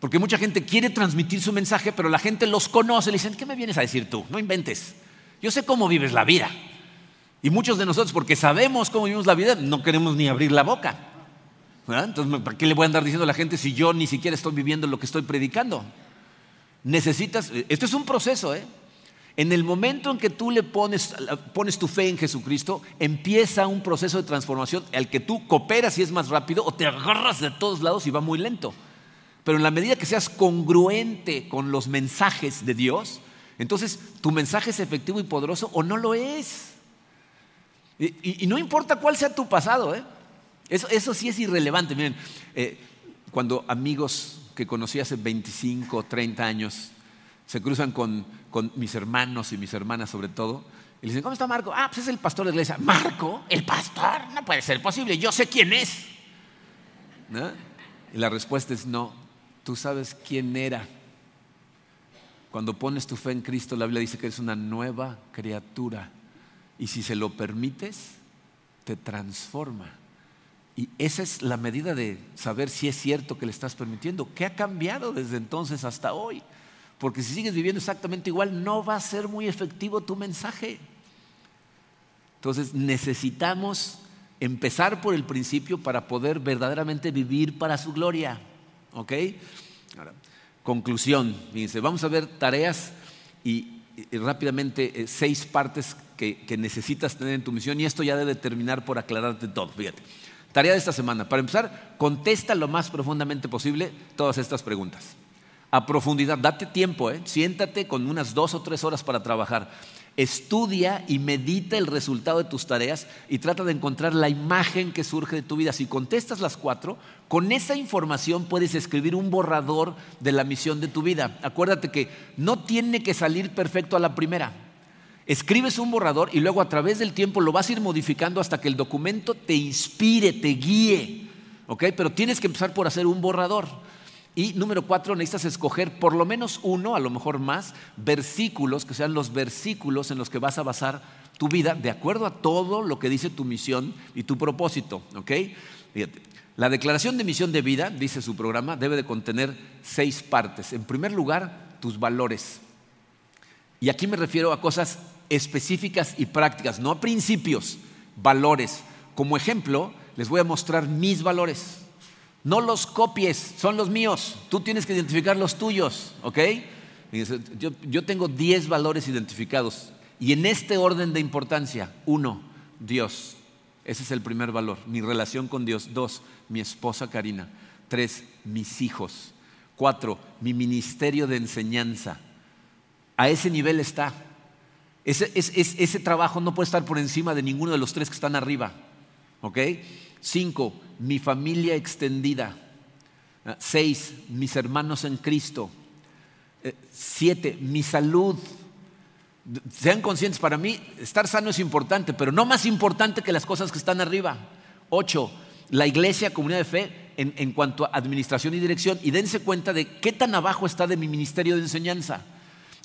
Porque mucha gente quiere transmitir su mensaje, pero la gente los conoce, le dicen, ¿qué me vienes a decir tú? No inventes. Yo sé cómo vives la vida. Y muchos de nosotros, porque sabemos cómo vivimos la vida, no queremos ni abrir la boca. Entonces, ¿para qué le voy a andar diciendo a la gente si yo ni siquiera estoy viviendo lo que estoy predicando? Necesitas, esto es un proceso, ¿eh? En el momento en que tú le pones, pones tu fe en Jesucristo, empieza un proceso de transformación al que tú cooperas y es más rápido o te agarras de todos lados y va muy lento. Pero en la medida que seas congruente con los mensajes de Dios, entonces tu mensaje es efectivo y poderoso o no lo es. Y, no importa cuál sea tu pasado, ¿eh? eso, sí es irrelevante. Miren, eh, cuando amigos que conocí hace 25 o 30 años se cruzan con, mis hermanos y mis hermanas sobre todo, y le dicen, ¿cómo está Marco? Ah, pues es el pastor de la iglesia. ¿Marco? ¿El pastor? No puede ser posible, yo sé quién es. Y la respuesta es no, tú sabes quién era. Cuando pones tu fe en Cristo, la Biblia dice que eres una nueva criatura. Y si se lo permites, te transforma. Y esa es la medida de saber si es cierto que le estás permitiendo. ¿Qué ha cambiado desde entonces hasta hoy? Porque si sigues viviendo exactamente igual, no va a ser muy efectivo tu mensaje. Entonces necesitamos empezar por el principio para poder verdaderamente vivir para su gloria. ¿Ok? conclusión. Fíjense, vamos a ver tareas y, rápidamente eh, seis partes que, que, necesitas tener en tu misión y esto ya debe terminar por aclararte todo. Fíjate. Tarea de esta semana. Para empezar, contesta lo más profundamente posible todas estas preguntas. A profundidad, date tiempo, ¿eh? siéntate con unas dos o tres horas para trabajar. Estudia y medita el resultado de tus tareas y trata de encontrar la imagen que surge de tu vida. Si contestas las cuatro, con esa información puedes escribir un borrador de la misión de tu vida. Acuérdate que no tiene que salir perfecto a la primera. Escribes un borrador y luego a través del tiempo lo vas a ir modificando hasta que el documento te inspire, te guíe. ¿Ok? Pero tienes que empezar por hacer un borrador. Y número cuatro, necesitas escoger por lo menos uno, a lo mejor más, versículos, que sean los versículos en los que vas a basar tu vida de acuerdo a todo lo que dice tu misión y tu propósito. ¿ok? Fíjate. La declaración de misión de vida, dice su programa, debe de contener seis partes. En primer lugar, tus valores. Y aquí me refiero a cosas específicas y prácticas, no principios, valores. Como ejemplo, les voy a mostrar mis valores. No los copies, son los míos. Tú tienes que identificar los tuyos, ¿ok? Yo, tengo 10 valores identificados y en este orden de importancia, uno, Dios. Ese es el primer valor, mi relación con Dios. Dos, mi esposa Karina. Tres, mis hijos. Cuatro, mi ministerio de enseñanza. A ese nivel está. Ese, ese trabajo no puede estar por encima de ninguno de los tres que están arriba. ¿Ok? Cinco, mi familia extendida. Ah, seis, mis hermanos en Cristo. Eh, siete, mi salud. Sean conscientes, para mí estar sano es importante, pero no más importante que las cosas que están arriba. Ocho, la iglesia, comunidad de fe, en, en cuanto a administración y dirección, y dense cuenta de qué tan abajo está de mi ministerio de enseñanza.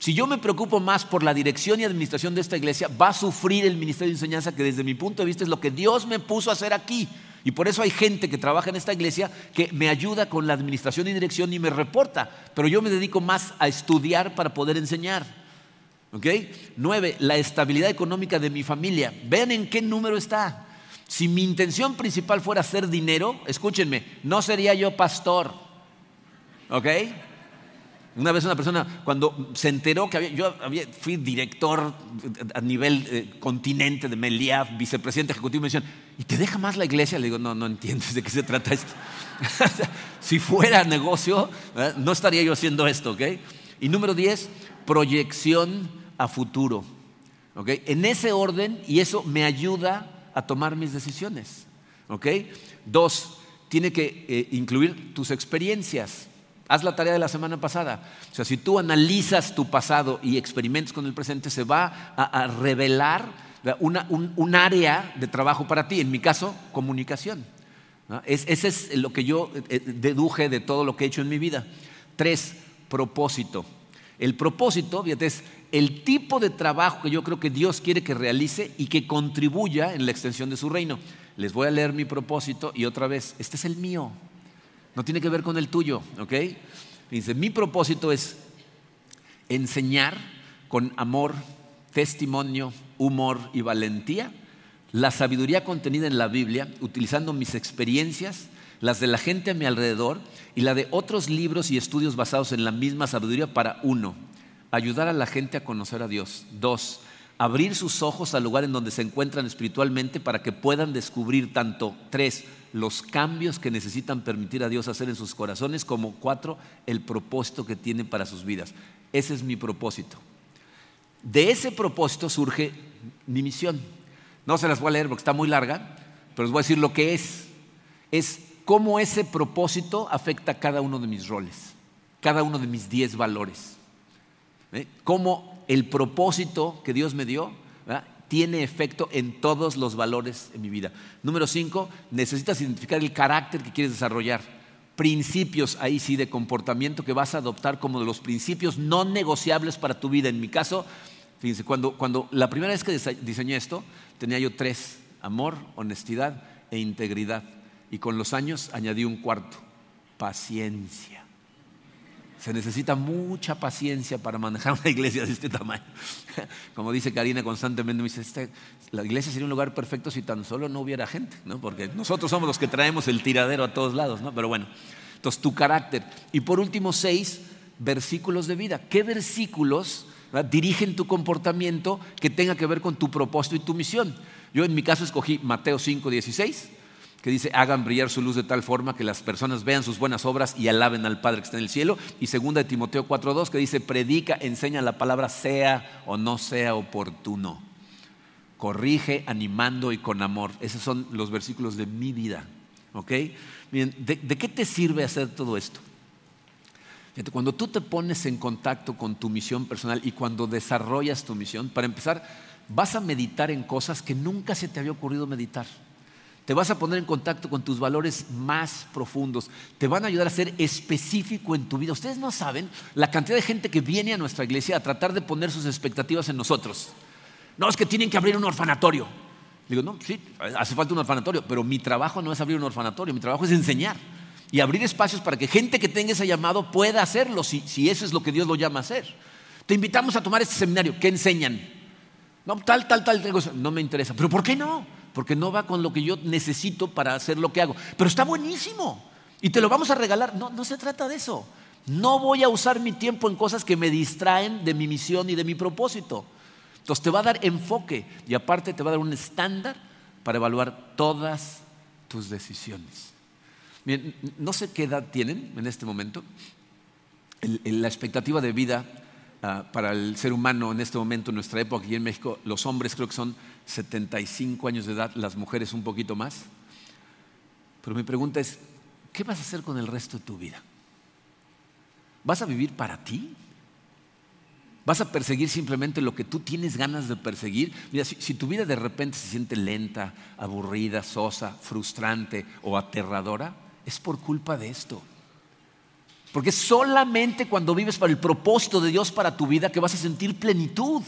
Si yo me preocupo más por la dirección y administración de esta iglesia, va a sufrir el ministerio de enseñanza que desde mi punto de vista es lo que Dios me puso a hacer aquí. Y por eso hay gente que trabaja en esta iglesia que me ayuda con la administración y dirección y me reporta, pero yo me dedico más a estudiar para poder enseñar. ¿Ok? Nueve, la estabilidad económica de mi familia. Vean en qué número está. Si mi intención principal fuera hacer dinero, escúchenme, no sería yo pastor. ¿Ok? Una vez una persona, cuando se enteró que había, yo fui director a nivel eh, continente de Meliaf, vicepresidente ejecutivo, me decían, ¿y te deja más la iglesia? Le digo, no, no entiendes de qué se trata esto. [laughs] si fuera negocio, no estaría yo haciendo esto, ¿ok? Y número 10, proyección a futuro. ¿ok? En ese orden, y eso me ayuda a tomar mis decisiones. ¿ok? Dos, tiene que eh, incluir tus experiencias. Haz la tarea de la semana pasada. O sea, si tú analizas tu pasado y experimentas con el presente, se va a, revelar un, área de trabajo para ti. En mi caso, comunicación. ese es lo que yo eh, eh, deduje de todo lo que he hecho en mi vida. Tres, propósito. El propósito, fíjate, es el tipo de trabajo que yo creo que Dios quiere que realice y que contribuya en la extensión de su reino. Les voy a leer mi propósito y otra vez, este es el mío. No tiene que ver con el tuyo, ¿ok? Dice, mi propósito es enseñar con amor, testimonio, humor y valentía la sabiduría contenida en la Biblia, utilizando mis experiencias, las de la gente a mi alrededor y la de otros libros y estudios basados en la misma sabiduría para uno, ayudar a la gente a conocer a Dios. Dos, abrir sus ojos al lugar en donde se encuentran espiritualmente para que puedan descubrir tanto, tres, los cambios que necesitan permitir a Dios hacer en sus corazones, como cuatro, el propósito que tienen para sus vidas. Ese es mi propósito. De ese propósito surge mi misión. No se las voy a leer porque está muy larga, pero les voy a decir lo que es. Es cómo ese propósito afecta cada uno de mis roles, cada uno de mis diez valores. ¿eh? Cómo el propósito que Dios me dio tiene efecto en todos los valores en mi vida. Número cinco, necesitas identificar el carácter que quieres desarrollar. Principios ahí sí de comportamiento que vas a adoptar como de los principios no negociables para tu vida. En mi caso, fíjense, cuando, cuando la primera vez que diseñé esto, tenía yo tres, amor, honestidad e integridad. Y con los años añadí un cuarto, paciencia. Se necesita mucha paciencia para manejar una iglesia de este tamaño. [laughs] Como dice Karina constantemente, me dice, este, la iglesia sería un lugar perfecto si tan solo no hubiera gente, ¿no? porque nosotros somos los que traemos el tiradero a todos lados, ¿no? pero bueno, entonces tu carácter. Y por último, seis versículos de vida. ¿Qué versículos dirigen tu comportamiento que tenga que ver con tu propósito y tu misión? Yo en mi caso escogí Mateo 5, 16 que dice, hagan brillar su luz de tal forma que las personas vean sus buenas obras y alaben al Padre que está en el cielo. Y segunda de Timoteo 4.2, que dice, predica, enseña la palabra, sea o no sea oportuno. Corrige, animando y con amor. Esos son los versículos de mi vida. ¿Ok? Bien, ¿de, qué te sirve hacer todo esto? cuando tú te pones en contacto con tu misión personal y cuando desarrollas tu misión, para empezar, vas a meditar en cosas que nunca se te había ocurrido meditar. Te vas a poner en contacto con tus valores más profundos. Te van a ayudar a ser específico en tu vida. Ustedes no saben la cantidad de gente que viene a nuestra iglesia a tratar de poner sus expectativas en nosotros. No, es que tienen que abrir un orfanatorio. Digo, no, sí, hace falta un orfanatorio, pero mi trabajo no es abrir un orfanatorio, mi trabajo es enseñar y abrir espacios para que gente que tenga ese llamado pueda hacerlo, si, si eso es lo que Dios lo llama a hacer. Te invitamos a tomar este seminario. ¿Qué enseñan? No, tal, tal, tal, No me interesa. ¿Pero por qué no? Porque no va con lo que yo necesito para hacer lo que hago. Pero está buenísimo y te lo vamos a regalar. No, no se trata de eso. No voy a usar mi tiempo en cosas que me distraen de mi misión y de mi propósito. Entonces te va a dar enfoque y aparte te va a dar un estándar para evaluar todas tus decisiones. No sé qué edad tienen en este momento. la expectativa de vida ah, para el ser humano en este momento, en nuestra época aquí en México, los hombres creo que son 75 años de edad, las mujeres un poquito más. Pero mi pregunta es, ¿qué vas a hacer con el resto de tu vida? ¿Vas a vivir para ti? ¿Vas a perseguir simplemente lo que tú tienes ganas de perseguir? Mira, si, tu vida de repente se siente lenta, aburrida, sosa, frustrante o aterradora, es por culpa de esto. Porque solamente cuando vives para el propósito de Dios para tu vida que vas a sentir plenitud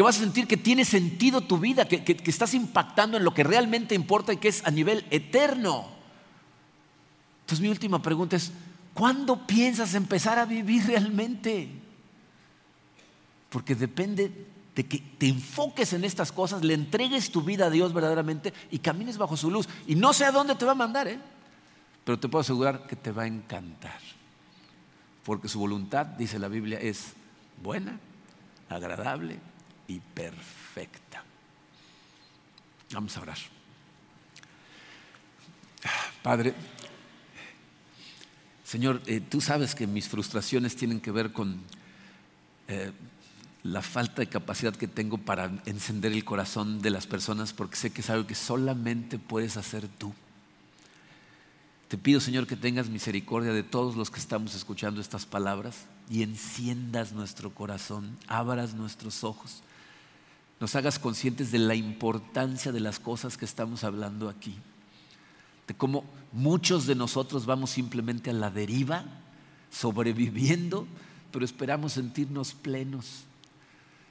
que vas a sentir que tiene sentido tu vida, que, estás impactando en lo que realmente importa y que es a nivel eterno. Entonces mi última pregunta es, ¿cuándo piensas empezar a vivir realmente? Porque depende de que te enfoques en estas cosas, le entregues tu vida a Dios verdaderamente y camines bajo su luz. Y no sé a dónde te va a mandar, ¿eh? pero te puedo asegurar que te va a encantar. Porque su voluntad, dice la Biblia, es buena, agradable y perfecta. Vamos a orar. Padre, Señor, eh, tú sabes que mis frustraciones tienen que ver con eh, la falta de capacidad que tengo para encender el corazón de las personas porque sé que es algo que solamente puedes hacer tú. Te pido, Señor, que tengas misericordia de todos los que estamos escuchando estas palabras y enciendas nuestro corazón, abras nuestros ojos nos hagas conscientes de la importancia de las cosas que estamos hablando aquí, de cómo muchos de nosotros vamos simplemente a la deriva, sobreviviendo, pero esperamos sentirnos plenos.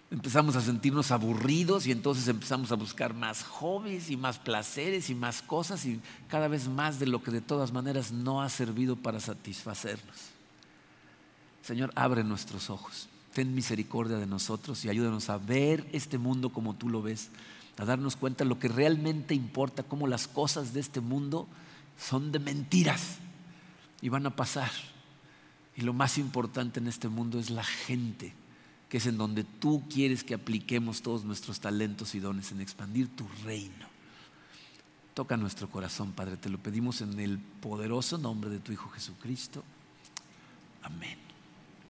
Empezamos a sentirnos aburridos y entonces empezamos a buscar más hobbies y más placeres y más cosas y cada vez más de lo que de todas maneras no ha servido para satisfacernos. Señor, abre nuestros ojos ten misericordia de nosotros y ayúdanos a ver este mundo como tú lo ves, a darnos cuenta de lo que realmente importa, cómo las cosas de este mundo son de mentiras y van a pasar. Y lo más importante en este mundo es la gente, que es en donde tú quieres que apliquemos todos nuestros talentos y dones en expandir tu reino. Toca nuestro corazón, Padre, te lo pedimos en el poderoso nombre de tu Hijo Jesucristo. Amén.